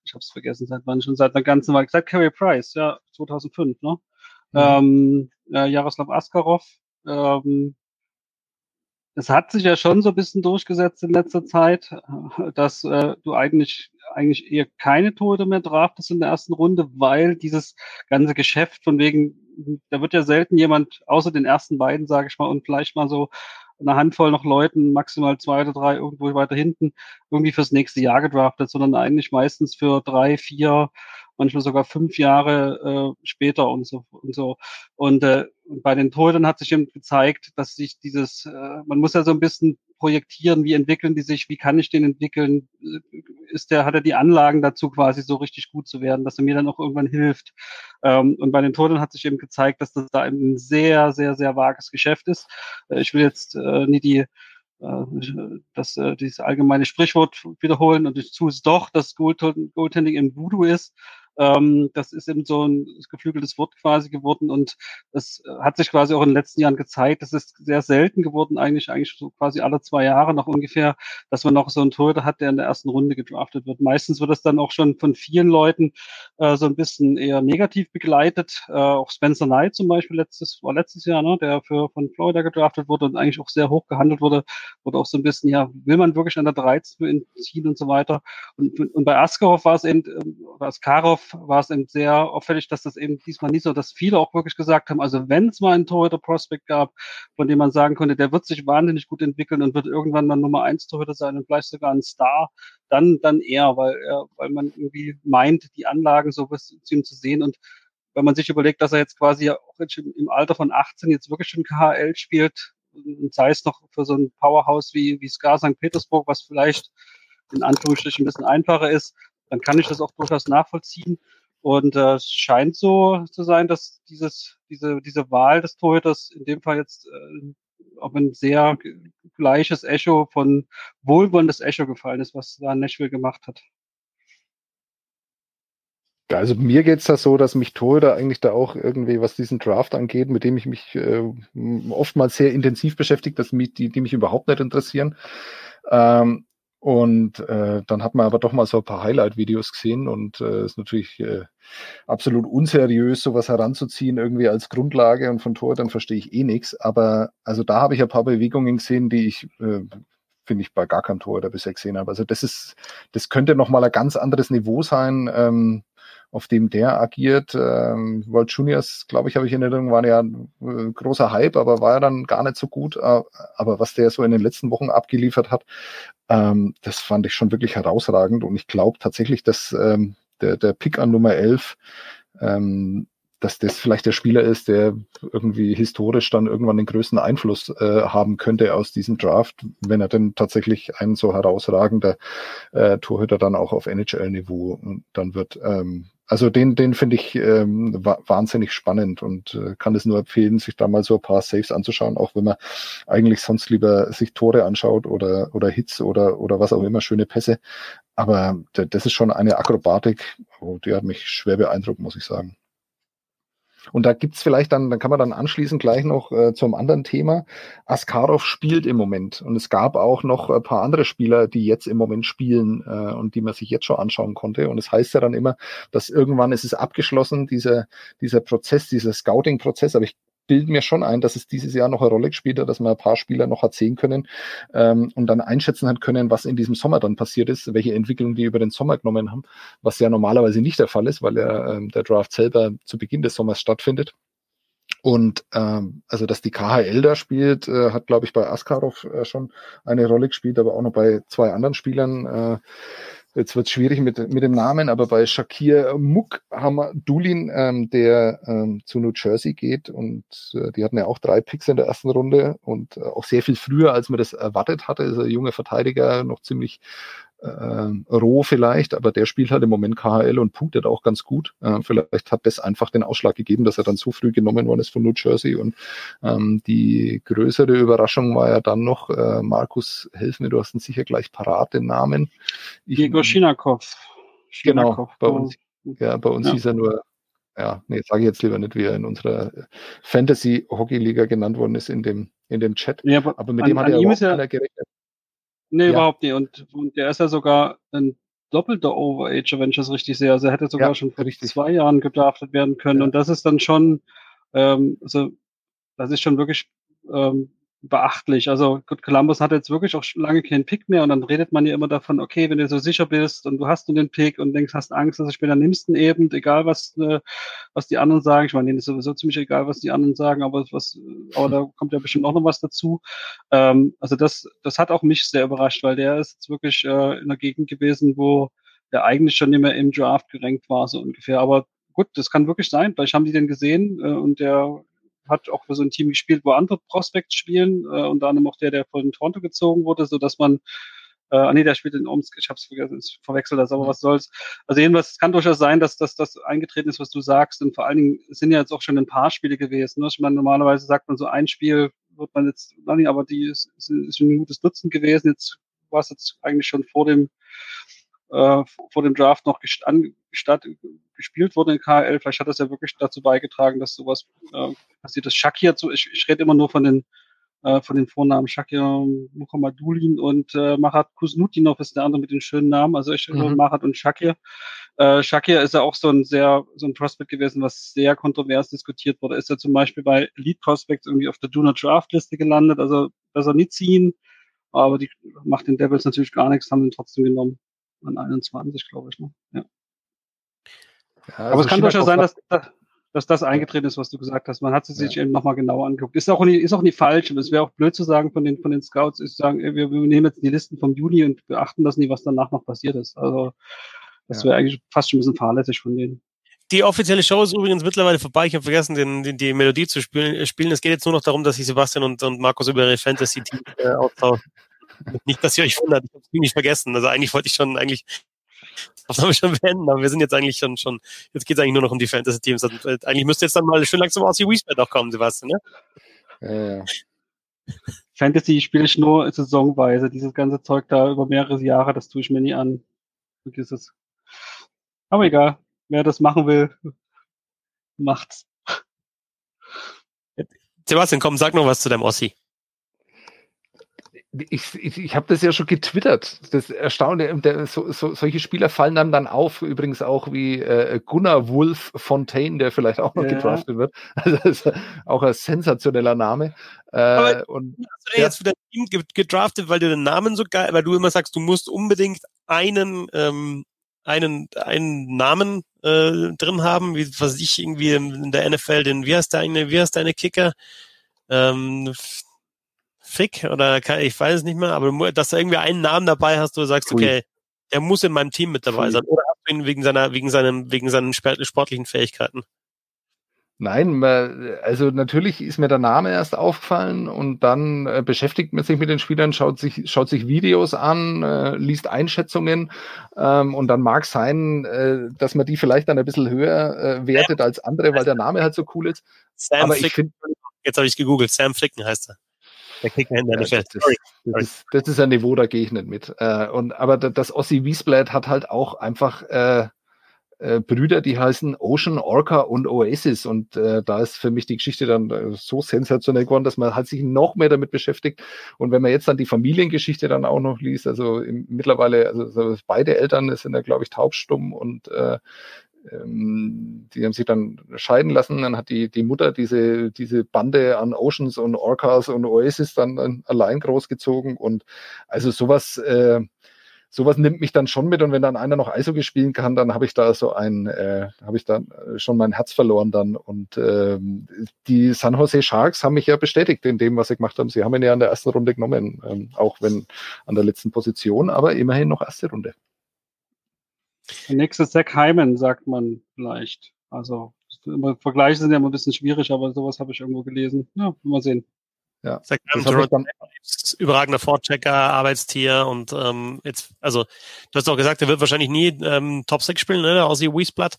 ich habe es vergessen, seit wann schon, seit einer ganzen Weile, seit Carey Price, ja, 2005, ne? Mhm. Ähm, äh, Jaroslav Askarov. Ähm, es hat sich ja schon so ein bisschen durchgesetzt in letzter Zeit, äh, dass äh, du eigentlich eigentlich eher keine Tode mehr draftest in der ersten Runde, weil dieses ganze Geschäft von wegen, da wird ja selten jemand, außer den ersten beiden, sage ich mal, und vielleicht mal so eine Handvoll noch Leuten, maximal zwei oder drei irgendwo weiter hinten, irgendwie fürs nächste Jahr gedraftet, sondern eigentlich meistens für drei, vier, manchmal sogar fünf Jahre äh, später und so und so. Und äh, bei den Torhütern hat sich eben gezeigt, dass sich dieses, äh, man muss ja so ein bisschen projektieren, wie entwickeln die sich, wie kann ich den entwickeln, ist der, hat er die Anlagen dazu quasi so richtig gut zu werden, dass er mir dann auch irgendwann hilft. Ähm, und bei den Torhütern hat sich eben gezeigt, dass das da ein sehr, sehr, sehr vages Geschäft ist. Äh, ich will jetzt äh, nie die äh, das, äh, dieses allgemeine Sprichwort wiederholen und ich tue es doch, dass Goaltending im Voodoo ist. Ähm, das ist eben so ein geflügeltes Wort quasi geworden und das äh, hat sich quasi auch in den letzten Jahren gezeigt. Das ist sehr selten geworden, eigentlich, eigentlich so quasi alle zwei Jahre noch ungefähr, dass man noch so einen Torhüter hat, der in der ersten Runde gedraftet wird. Meistens wird das dann auch schon von vielen Leuten äh, so ein bisschen eher negativ begleitet. Äh, auch Spencer Knight zum Beispiel letztes, war letztes Jahr, ne, der für von Florida gedraftet wurde und eigentlich auch sehr hoch gehandelt wurde, wurde auch so ein bisschen, ja, will man wirklich an der 13 ziehen und so weiter. Und, und bei Askarov war es eben, äh, Askarov war es eben sehr auffällig, dass das eben diesmal nicht so, dass viele auch wirklich gesagt haben, also wenn es mal einen Torhüter Prospect gab, von dem man sagen konnte, der wird sich wahnsinnig gut entwickeln und wird irgendwann mal Nummer eins Torhüter sein und vielleicht sogar ein Star, dann, dann eher, weil, weil man irgendwie meint, die Anlagen so bis zu ihm zu sehen und wenn man sich überlegt, dass er jetzt quasi auch im Alter von 18 jetzt wirklich schon KHL spielt, und sei es noch für so ein Powerhouse wie, wie SKA St. Petersburg, was vielleicht in Anführungsstrichen ein bisschen einfacher ist, dann kann ich das auch durchaus nachvollziehen. Und äh, es scheint so zu sein, dass dieses, diese, diese Wahl des Torhüters in dem Fall jetzt äh, auf ein sehr gleiches Echo von wohlwollendes Echo gefallen ist, was da Nashville gemacht hat. Also mir geht's da so, dass mich Torhüter eigentlich da auch irgendwie, was diesen Draft angeht, mit dem ich mich äh, oftmals sehr intensiv beschäftigt, dass mich, die, die mich überhaupt nicht interessieren. Ähm, und äh, dann hat man aber doch mal so ein paar Highlight-Videos gesehen und äh, ist natürlich äh, absolut unseriös, sowas heranzuziehen, irgendwie als Grundlage und von Tor, dann verstehe ich eh nichts. Aber also da habe ich ein paar Bewegungen gesehen, die ich, äh, finde ich, bei gar keinem Tor da bisher gesehen habe. Also das ist, das könnte nochmal ein ganz anderes Niveau sein. Ähm, auf dem der agiert. Ähm, World Juniors, glaube ich, habe ich in Erinnerung, war ja ein äh, großer Hype, aber war ja dann gar nicht so gut. Äh, aber was der so in den letzten Wochen abgeliefert hat, ähm, das fand ich schon wirklich herausragend. Und ich glaube tatsächlich, dass ähm, der, der Pick an Nummer 11, ähm, dass das vielleicht der Spieler ist, der irgendwie historisch dann irgendwann den größten Einfluss äh, haben könnte aus diesem Draft, wenn er denn tatsächlich ein so herausragender äh, Torhüter dann auch auf NHL-Niveau dann wird. Ähm, also den, den finde ich ähm, wahnsinnig spannend und äh, kann es nur empfehlen, sich da mal so ein paar Saves anzuschauen, auch wenn man eigentlich sonst lieber sich Tore anschaut oder, oder Hits oder, oder was auch immer, schöne Pässe. Aber das ist schon eine Akrobatik, oh, die hat mich schwer beeindruckt, muss ich sagen. Und da gibt's vielleicht dann, dann kann man dann anschließend gleich noch äh, zum anderen Thema. Askarov spielt im Moment und es gab auch noch ein paar andere Spieler, die jetzt im Moment spielen äh, und die man sich jetzt schon anschauen konnte. Und es das heißt ja dann immer, dass irgendwann ist es abgeschlossen, dieser, dieser Prozess, dieser Scouting-Prozess. Aber ich bilde mir schon ein, dass es dieses Jahr noch eine Rolle gespielt hat, dass man ein paar Spieler noch hat sehen können ähm, und dann einschätzen hat können, was in diesem Sommer dann passiert ist, welche Entwicklung die über den Sommer genommen haben, was ja normalerweise nicht der Fall ist, weil ja, ähm, der Draft selber zu Beginn des Sommers stattfindet. Und ähm, also, dass die KHL da spielt, äh, hat, glaube ich, bei Askarov äh, schon eine Rolle gespielt, aber auch noch bei zwei anderen Spielern. Äh, Jetzt wird es schwierig mit, mit dem Namen, aber bei Shakir Muk haben wir Dulin, ähm, der ähm, zu New Jersey geht und äh, die hatten ja auch drei Picks in der ersten Runde und äh, auch sehr viel früher, als man das erwartet hatte. Ist ein junger Verteidiger, noch ziemlich äh, roh vielleicht, aber der spielt halt im Moment KHL und punktet auch ganz gut. Äh, vielleicht hat das einfach den Ausschlag gegeben, dass er dann so früh genommen worden ist von New Jersey. Und ähm, die größere Überraschung war ja dann noch, äh, Markus, hilf mir, du hast ihn sicher gleich parat, den Namen. Diego Schinakov. Genau, bei uns, ja, bei uns ja. hieß er nur ja, nee, sage ich jetzt lieber nicht, wie er in unserer Fantasy Hockey Liga genannt worden ist in dem, in dem Chat. Ja, aber, aber mit an, dem hat er auch ja, gerechnet. Nee, ja. überhaupt nicht. Und, und der ist ja sogar ein doppelter Overager, wenn ich das richtig sehe. Also er hätte sogar ja, schon vor richtig. zwei Jahren gedraftet werden können. Ja. Und das ist dann schon, ähm, also das ist schon wirklich ähm, beachtlich. Also gut, Columbus hat jetzt wirklich auch lange keinen Pick mehr und dann redet man ja immer davon, okay, wenn du so sicher bist und du hast nur den Pick und denkst, hast Angst, dass du später nimmst ihn eben, egal was, äh, was die anderen sagen. Ich meine, denen ist sowieso ziemlich egal, was die anderen sagen, aber was, aber da kommt ja bestimmt auch noch was dazu. Ähm, also das, das hat auch mich sehr überrascht, weil der ist jetzt wirklich äh, in der Gegend gewesen, wo der eigentlich schon immer im Draft gerankt war, so ungefähr. Aber gut, das kann wirklich sein. Vielleicht haben die den gesehen äh, und der hat auch für so ein Team gespielt, wo andere Prospects spielen, äh, unter anderem auch der, der von Toronto gezogen wurde, so dass man äh, ah nee, der spielt in Omsk, ich hab's vergessen, ich verwechsel das, aber was soll's. Also jedenfalls, es kann durchaus sein, dass, dass das eingetreten ist, was du sagst. Und vor allen Dingen sind ja jetzt auch schon ein paar Spiele gewesen. Ne? Ich meine, normalerweise sagt man so ein Spiel wird man jetzt, aber die ist, ist, ist ein gutes Dutzend gewesen. Jetzt war es jetzt eigentlich schon vor dem äh, vor dem Draft noch statt, gespielt wurde in KL. Vielleicht hat das ja wirklich dazu beigetragen, dass sowas äh, passiert ist. Shakir, ich, ich rede immer nur von den äh, von den Vornamen Shakir Muhammadulin und äh, Marat Kuznutinov ist der andere mit den schönen Namen. Also ich mhm. Marat und Shakir. Äh, Shakir ist ja auch so ein sehr so ein Prospect gewesen, was sehr kontrovers diskutiert wurde. Ist ja zum Beispiel bei Elite Prospects irgendwie auf der Do Not Draft Liste gelandet. Also besser nicht ziehen. Aber die macht den Devils natürlich gar nichts, haben ihn trotzdem genommen an 21, glaube ich. Ne? Ja. ja also Aber es kann durchaus sein, dass, dass das eingetreten ist, was du gesagt hast. Man hat es sich ja. eben nochmal genauer angeguckt. Ist auch nicht, ist auch nicht falsch. Es wäre auch blöd zu sagen von den, von den Scouts, ist sagen, wir, wir nehmen jetzt die Listen vom Juni und beachten das nie, was danach noch passiert ist. Also, das wäre eigentlich fast schon ein bisschen fahrlässig von denen. Die offizielle Show ist übrigens mittlerweile vorbei. Ich habe vergessen, den, den, die Melodie zu spielen, spielen. Es geht jetzt nur noch darum, dass sich Sebastian und, und Markus über ihre Fantasy-Teams äh, austauschen. (laughs) Nicht, dass ihr euch wundert, ich habe es nicht vergessen. Also eigentlich wollte ich schon eigentlich das haben wir schon beenden, aber wir sind jetzt eigentlich schon, schon jetzt geht es eigentlich nur noch um die Fantasy-Teams. Also, äh, eigentlich müsste jetzt dann mal schön langsam aus die Wiesbaden auch kommen, Sebastian, ne? Ja, ja. Fantasy spiele ich nur saisonweise. Dieses ganze Zeug da über mehrere Jahre, das tue ich mir nie an. Vergiss es. Aber egal. Wer das machen will, macht's. Sebastian, komm, sag noch was zu deinem Ossi ich, ich, ich habe das ja schon getwittert. Das Erstaunliche, der, so, so, solche Spieler fallen dann dann auf, übrigens auch wie äh, Gunnar Wolf Fontaine, der vielleicht auch noch ja. gedraftet wird. (laughs) Also das ist auch ein sensationeller Name. Äh, Aber und, hast du ja. jetzt dein Team gedraftet, weil du den Namen so geil, weil du immer sagst, du musst unbedingt einen ähm, einen einen Namen äh, drin haben, wie was ich irgendwie in der NFL, den wie heißt deine wie heißt deine Kicker? Ähm, Fick oder kann, ich weiß es nicht mehr, aber dass du irgendwie einen Namen dabei hast, wo du sagst, okay, der muss in meinem Team mit dabei sein. Oder hast du ihn wegen seiner, wegen seinem, wegen seinen sportlichen Fähigkeiten? Nein, also natürlich ist mir der Name erst aufgefallen und dann äh, beschäftigt man sich mit den Spielern, schaut sich, schaut sich Videos an, äh, liest Einschätzungen ähm, und dann mag sein, äh, dass man die vielleicht dann ein bisschen höher wertet als andere, weil der Name halt so cool ist. Sam Aber ich find, Jetzt habe ich gegoogelt, Sam Flicken heißt er. Der Kicker in der ja, NFL. Das, ist, das ist ein Niveau, da gehe ich nicht mit. Äh, und, aber das Ossi Wiesblatt hat halt auch einfach äh, äh, Brüder, die heißen Ocean, Orca und Oasis. Und äh, da ist für mich die Geschichte dann äh, so sensationell geworden, dass man halt sich noch mehr damit beschäftigt. Und wenn man jetzt dann die Familiengeschichte dann auch noch liest, also im, mittlerweile, also, also beide Eltern sind ja, glaube ich, taubstumm und äh, die haben sich dann scheiden lassen. Dann hat die, die Mutter diese, diese Bande an Oceans und Orcas und Oasis dann, allein großgezogen. Und also sowas, äh, sowas nimmt mich dann schon mit und wenn dann einer noch Eishockey spielen kann, dann habe ich da so ein, äh, habe ich dann äh, schon mein Herz verloren dann und ähm, die San Jose Sharks haben mich ja bestätigt in dem, was sie gemacht haben. Sie haben ihn ja in der ersten Runde genommen, ähm, auch wenn an der letzten Position, aber immerhin noch erste Runde. Der nächste Zach Hyman, sagt man vielleicht. Also Vergleiche sind ja immer ein bisschen schwierig, aber sowas habe ich irgendwo gelesen. Ja, mal sehen. Ja, Zach Hyman, überragender Vorchecker, Arbeitstier und ähm, jetzt, also du hast auch gesagt, er wird wahrscheinlich nie ähm, Top 6 spielen, ne, der Aussie Wiesblatt,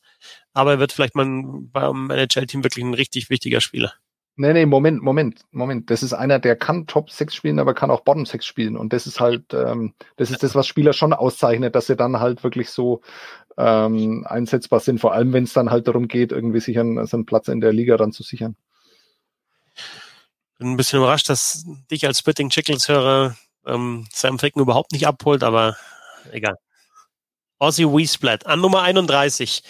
aber er wird vielleicht mal beim NHL-Team wirklich ein richtig wichtiger Spieler. Nee, nee, Moment, Moment, Moment. Das ist einer, der kann Top 6 spielen, aber kann auch Bottom 6 spielen. Und das ist halt, ähm, das ist das, was Spieler schon auszeichnet, dass sie dann halt wirklich so ähm, einsetzbar sind, vor allem wenn es dann halt darum geht, irgendwie sich einen, also einen Platz in der Liga dann zu sichern bin ein bisschen überrascht, dass dich als Spitting Chickles höre ähm, Sam Ficken überhaupt nicht abholt, aber egal. Aussie Wiesplat an Nummer 31.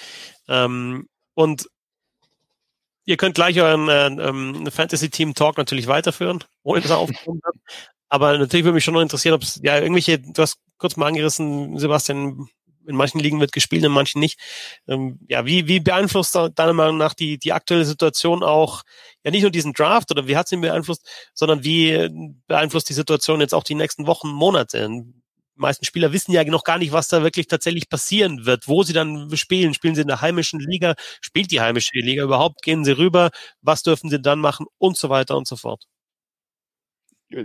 Ähm, und ihr könnt gleich euren äh, ähm, Fantasy-Team Talk natürlich weiterführen, ohne dass er aufgenommen hat. Aber natürlich würde mich schon noch interessieren, ob es ja irgendwelche, du hast kurz mal angerissen, Sebastian, in manchen Ligen wird gespielt, in manchen nicht. Ähm, ja, wie, wie beeinflusst deiner Meinung nach die, die aktuelle Situation auch, ja nicht nur diesen Draft oder wie hat sie ihn beeinflusst, sondern wie beeinflusst die Situation jetzt auch die nächsten Wochen, Monate? Die meisten Spieler wissen ja noch gar nicht, was da wirklich tatsächlich passieren wird, wo sie dann spielen. Spielen sie in der heimischen Liga? Spielt die heimische Liga überhaupt? Gehen sie rüber? Was dürfen sie dann machen? Und so weiter und so fort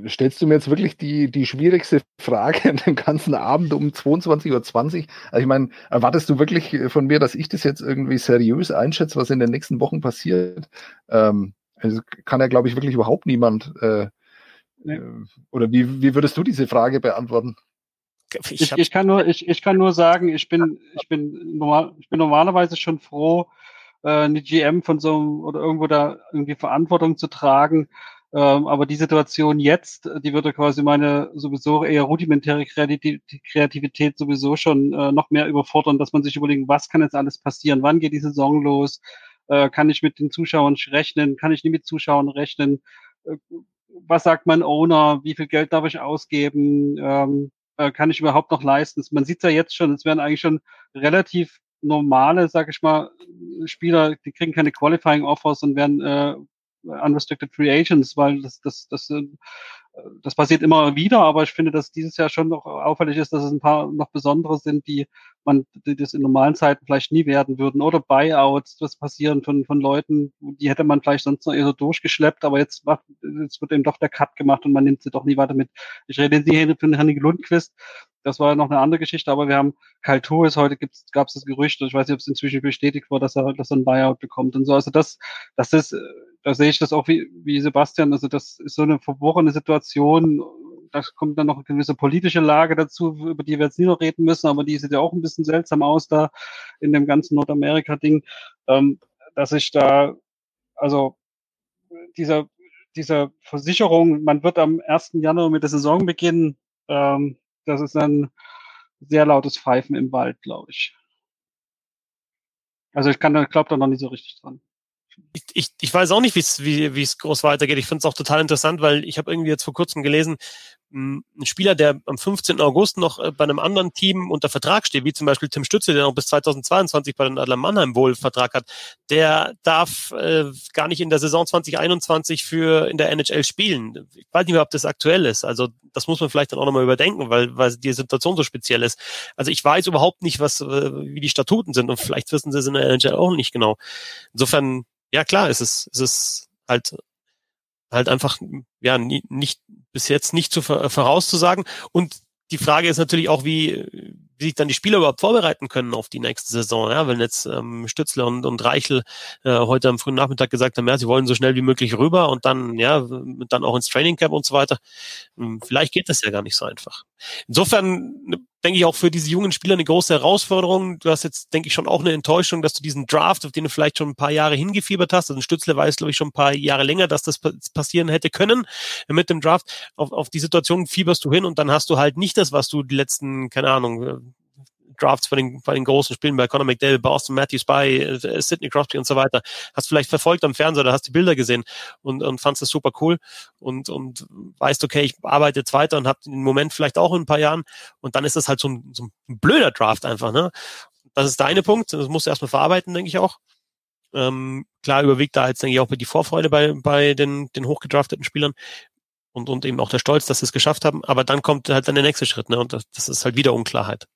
stellst du mir jetzt wirklich die, die schwierigste Frage an dem ganzen Abend um 22.20 Uhr. Also ich meine, erwartest du wirklich von mir, dass ich das jetzt irgendwie seriös einschätze, was in den nächsten Wochen passiert? Ähm, also kann ja, glaube ich, wirklich überhaupt niemand. Äh, nee. Äh, oder wie, wie würdest du diese Frage beantworten? Ich, ich, kann nur, ich, ich kann nur sagen, ich bin, ich bin normal, ich bin normalerweise schon froh, äh, eine GM von so einem oder irgendwo da irgendwie Verantwortung zu tragen. Ähm, aber die Situation jetzt, die würde quasi meine sowieso eher rudimentäre Kreativität sowieso schon äh, noch mehr überfordern, dass man sich überlegen, was kann jetzt alles passieren? Wann geht die Saison los? Äh, kann ich mit den Zuschauern rechnen? Kann ich nicht mit Zuschauern rechnen? Äh, was sagt mein Owner? Wie viel Geld darf ich ausgeben? Ähm, äh, kann ich überhaupt noch leisten? Man sieht ja jetzt schon, es werden eigentlich schon relativ normale, sag ich mal, Spieler, die kriegen keine Qualifying Offers und werden äh, Unrestricted Free Agents, weil das, das, das, äh, das passiert immer wieder, aber ich finde, dass dieses Jahr schon noch auffällig ist, dass es ein paar noch besondere sind, die man, die das in normalen Zeiten vielleicht nie werden würden. Oder Buyouts, das passieren von, von Leuten, die hätte man vielleicht sonst noch eher so durchgeschleppt, aber jetzt macht, jetzt wird eben doch der Cut gemacht und man nimmt sie doch nie weiter mit. Ich rede jetzt nicht von Henning Lundquist, das war noch eine andere Geschichte, aber wir haben Torres, heute gab es das Gerücht, ich weiß nicht, ob es inzwischen bestätigt wurde, dass er, dass er ein Buyout bekommt und so. Also das, das ist, da sehe ich das auch wie, wie Sebastian, also das ist so eine verworrene Situation, da kommt dann noch eine gewisse politische Lage dazu, über die wir jetzt nie noch reden müssen, aber die sieht ja auch ein bisschen seltsam aus da in dem ganzen Nordamerika-Ding, ähm, dass ich da, also dieser, dieser Versicherung, man wird am 1. Januar mit der Saison beginnen, ähm, das ist ein sehr lautes Pfeifen im Wald, glaube ich. Also ich kann, glaube da noch nicht so richtig dran ich, ich, ich weiß auch nicht, wie's, wie es groß weitergeht. Ich finde es auch total interessant, weil ich habe irgendwie jetzt vor kurzem gelesen, ein Spieler, der am 15. August noch äh, bei einem anderen Team unter Vertrag steht, wie zum Beispiel Tim Stütze, der noch bis 2022 bei den Adler Mannheim wohl Vertrag hat, der darf äh, gar nicht in der Saison 2021 für in der NHL spielen. Ich weiß nicht mehr, ob das aktuell ist. Also das muss man vielleicht dann auch nochmal überdenken, weil, weil die Situation so speziell ist. Also ich weiß überhaupt nicht, was, äh, wie die Statuten sind und vielleicht wissen sie es in der NHL auch nicht genau. Insofern ja klar, es ist, es ist halt halt einfach ja nie, nicht bis jetzt nicht zu vorauszusagen und die Frage ist natürlich auch, wie, wie sich dann die Spieler überhaupt vorbereiten können auf die nächste Saison. Ja, wenn jetzt ähm, Stützler und, und Reichel äh, heute am frühen Nachmittag gesagt haben, ja, sie wollen so schnell wie möglich rüber und dann, ja, dann auch ins Training Camp und so weiter. Hm, vielleicht geht das ja gar nicht so einfach. Insofern ne, denke ich auch für diese jungen Spieler eine große Herausforderung. Du hast jetzt, denke ich, schon auch eine Enttäuschung, dass du diesen Draft, auf den du vielleicht schon ein paar Jahre hingefiebert hast, also Stützle weiß, glaube ich, schon ein paar Jahre länger, dass das passieren hätte können mit dem Draft. Auf, auf die Situation fieberst du hin und dann hast du halt nicht das, was du die letzten, keine Ahnung, Drafts bei den, bei den großen Spielen bei Conor McDale, Boston Matthews, bei äh, Sidney Crosby und so weiter. Hast vielleicht verfolgt am Fernseher oder hast die Bilder gesehen und, und fandst das super cool und, und weißt, okay, ich arbeite jetzt weiter und habe den Moment vielleicht auch in ein paar Jahren und dann ist das halt so ein, so ein blöder Draft einfach, ne? Das ist deine Punkt, das musst du erstmal verarbeiten, denke ich auch. Ähm, klar überwiegt da jetzt, denke ich, auch die Vorfreude bei, bei den, den hochgedrafteten Spielern und, und eben auch der Stolz, dass sie es geschafft haben. Aber dann kommt halt dann der nächste Schritt, ne? Und das, das ist halt wieder Unklarheit.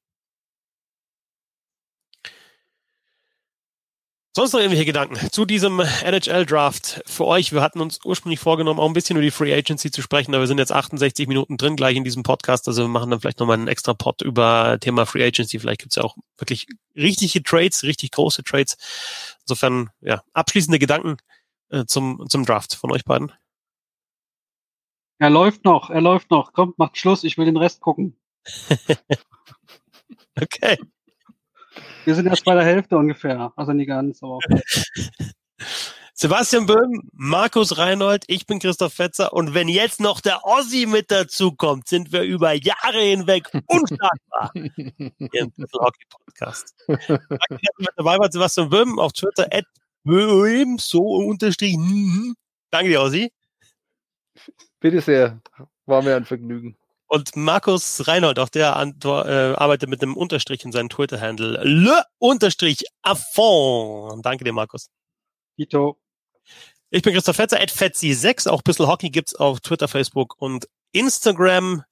Sonst noch irgendwelche Gedanken zu diesem NHL-Draft für euch? Wir hatten uns ursprünglich vorgenommen, auch ein bisschen über die Free Agency zu sprechen, aber wir sind jetzt 68 Minuten drin gleich in diesem Podcast. Also wir machen dann vielleicht nochmal einen extra Pod über Thema Free Agency. Vielleicht gibt's ja auch wirklich richtige Trades, richtig große Trades. Insofern, ja, abschließende Gedanken äh, zum, zum Draft von euch beiden. Er läuft noch, er läuft noch. Kommt, macht Schluss, ich will den Rest gucken. (laughs) okay. Wir sind erst bei der Hälfte ungefähr. Also nicht ganz, aber. (laughs) Sebastian Böhm, Markus Reinhold, ich bin Christoph Fetzer und wenn jetzt noch der Ossi mit dazu kommt, sind wir über Jahre hinweg (laughs) unschlagbar. Hier im Hockey Podcast. Danke, dass du mit dabei warst, Sebastian Böhm auf Twitter at Böhm, so unterstrich. Danke dir, Ossi. Bitte sehr. War mir ein Vergnügen. Und Markus Reinhold, auch der äh, arbeitet mit einem Unterstrich in seinem Twitter-Handle. Le Unterstrich Affond. Danke dir, Markus. Tito. Ich bin Christoph Fetzer, at Fetzi6. Auch bisschen Hockey gibt's auf Twitter, Facebook und Instagram.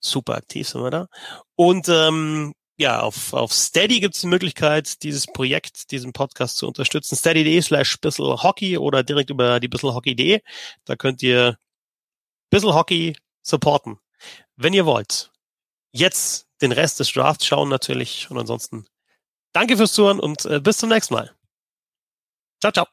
Super aktiv sind wir da. Und ähm, ja, auf, auf Steady gibt es die Möglichkeit, dieses Projekt, diesen Podcast zu unterstützen. Steady.de slash bissel Hockey oder direkt über die bisselhockey.de. Da könnt ihr bissel Hockey supporten wenn ihr wollt. Jetzt den Rest des Drafts schauen natürlich und ansonsten danke fürs Zuhören und äh, bis zum nächsten Mal. Ciao, ciao.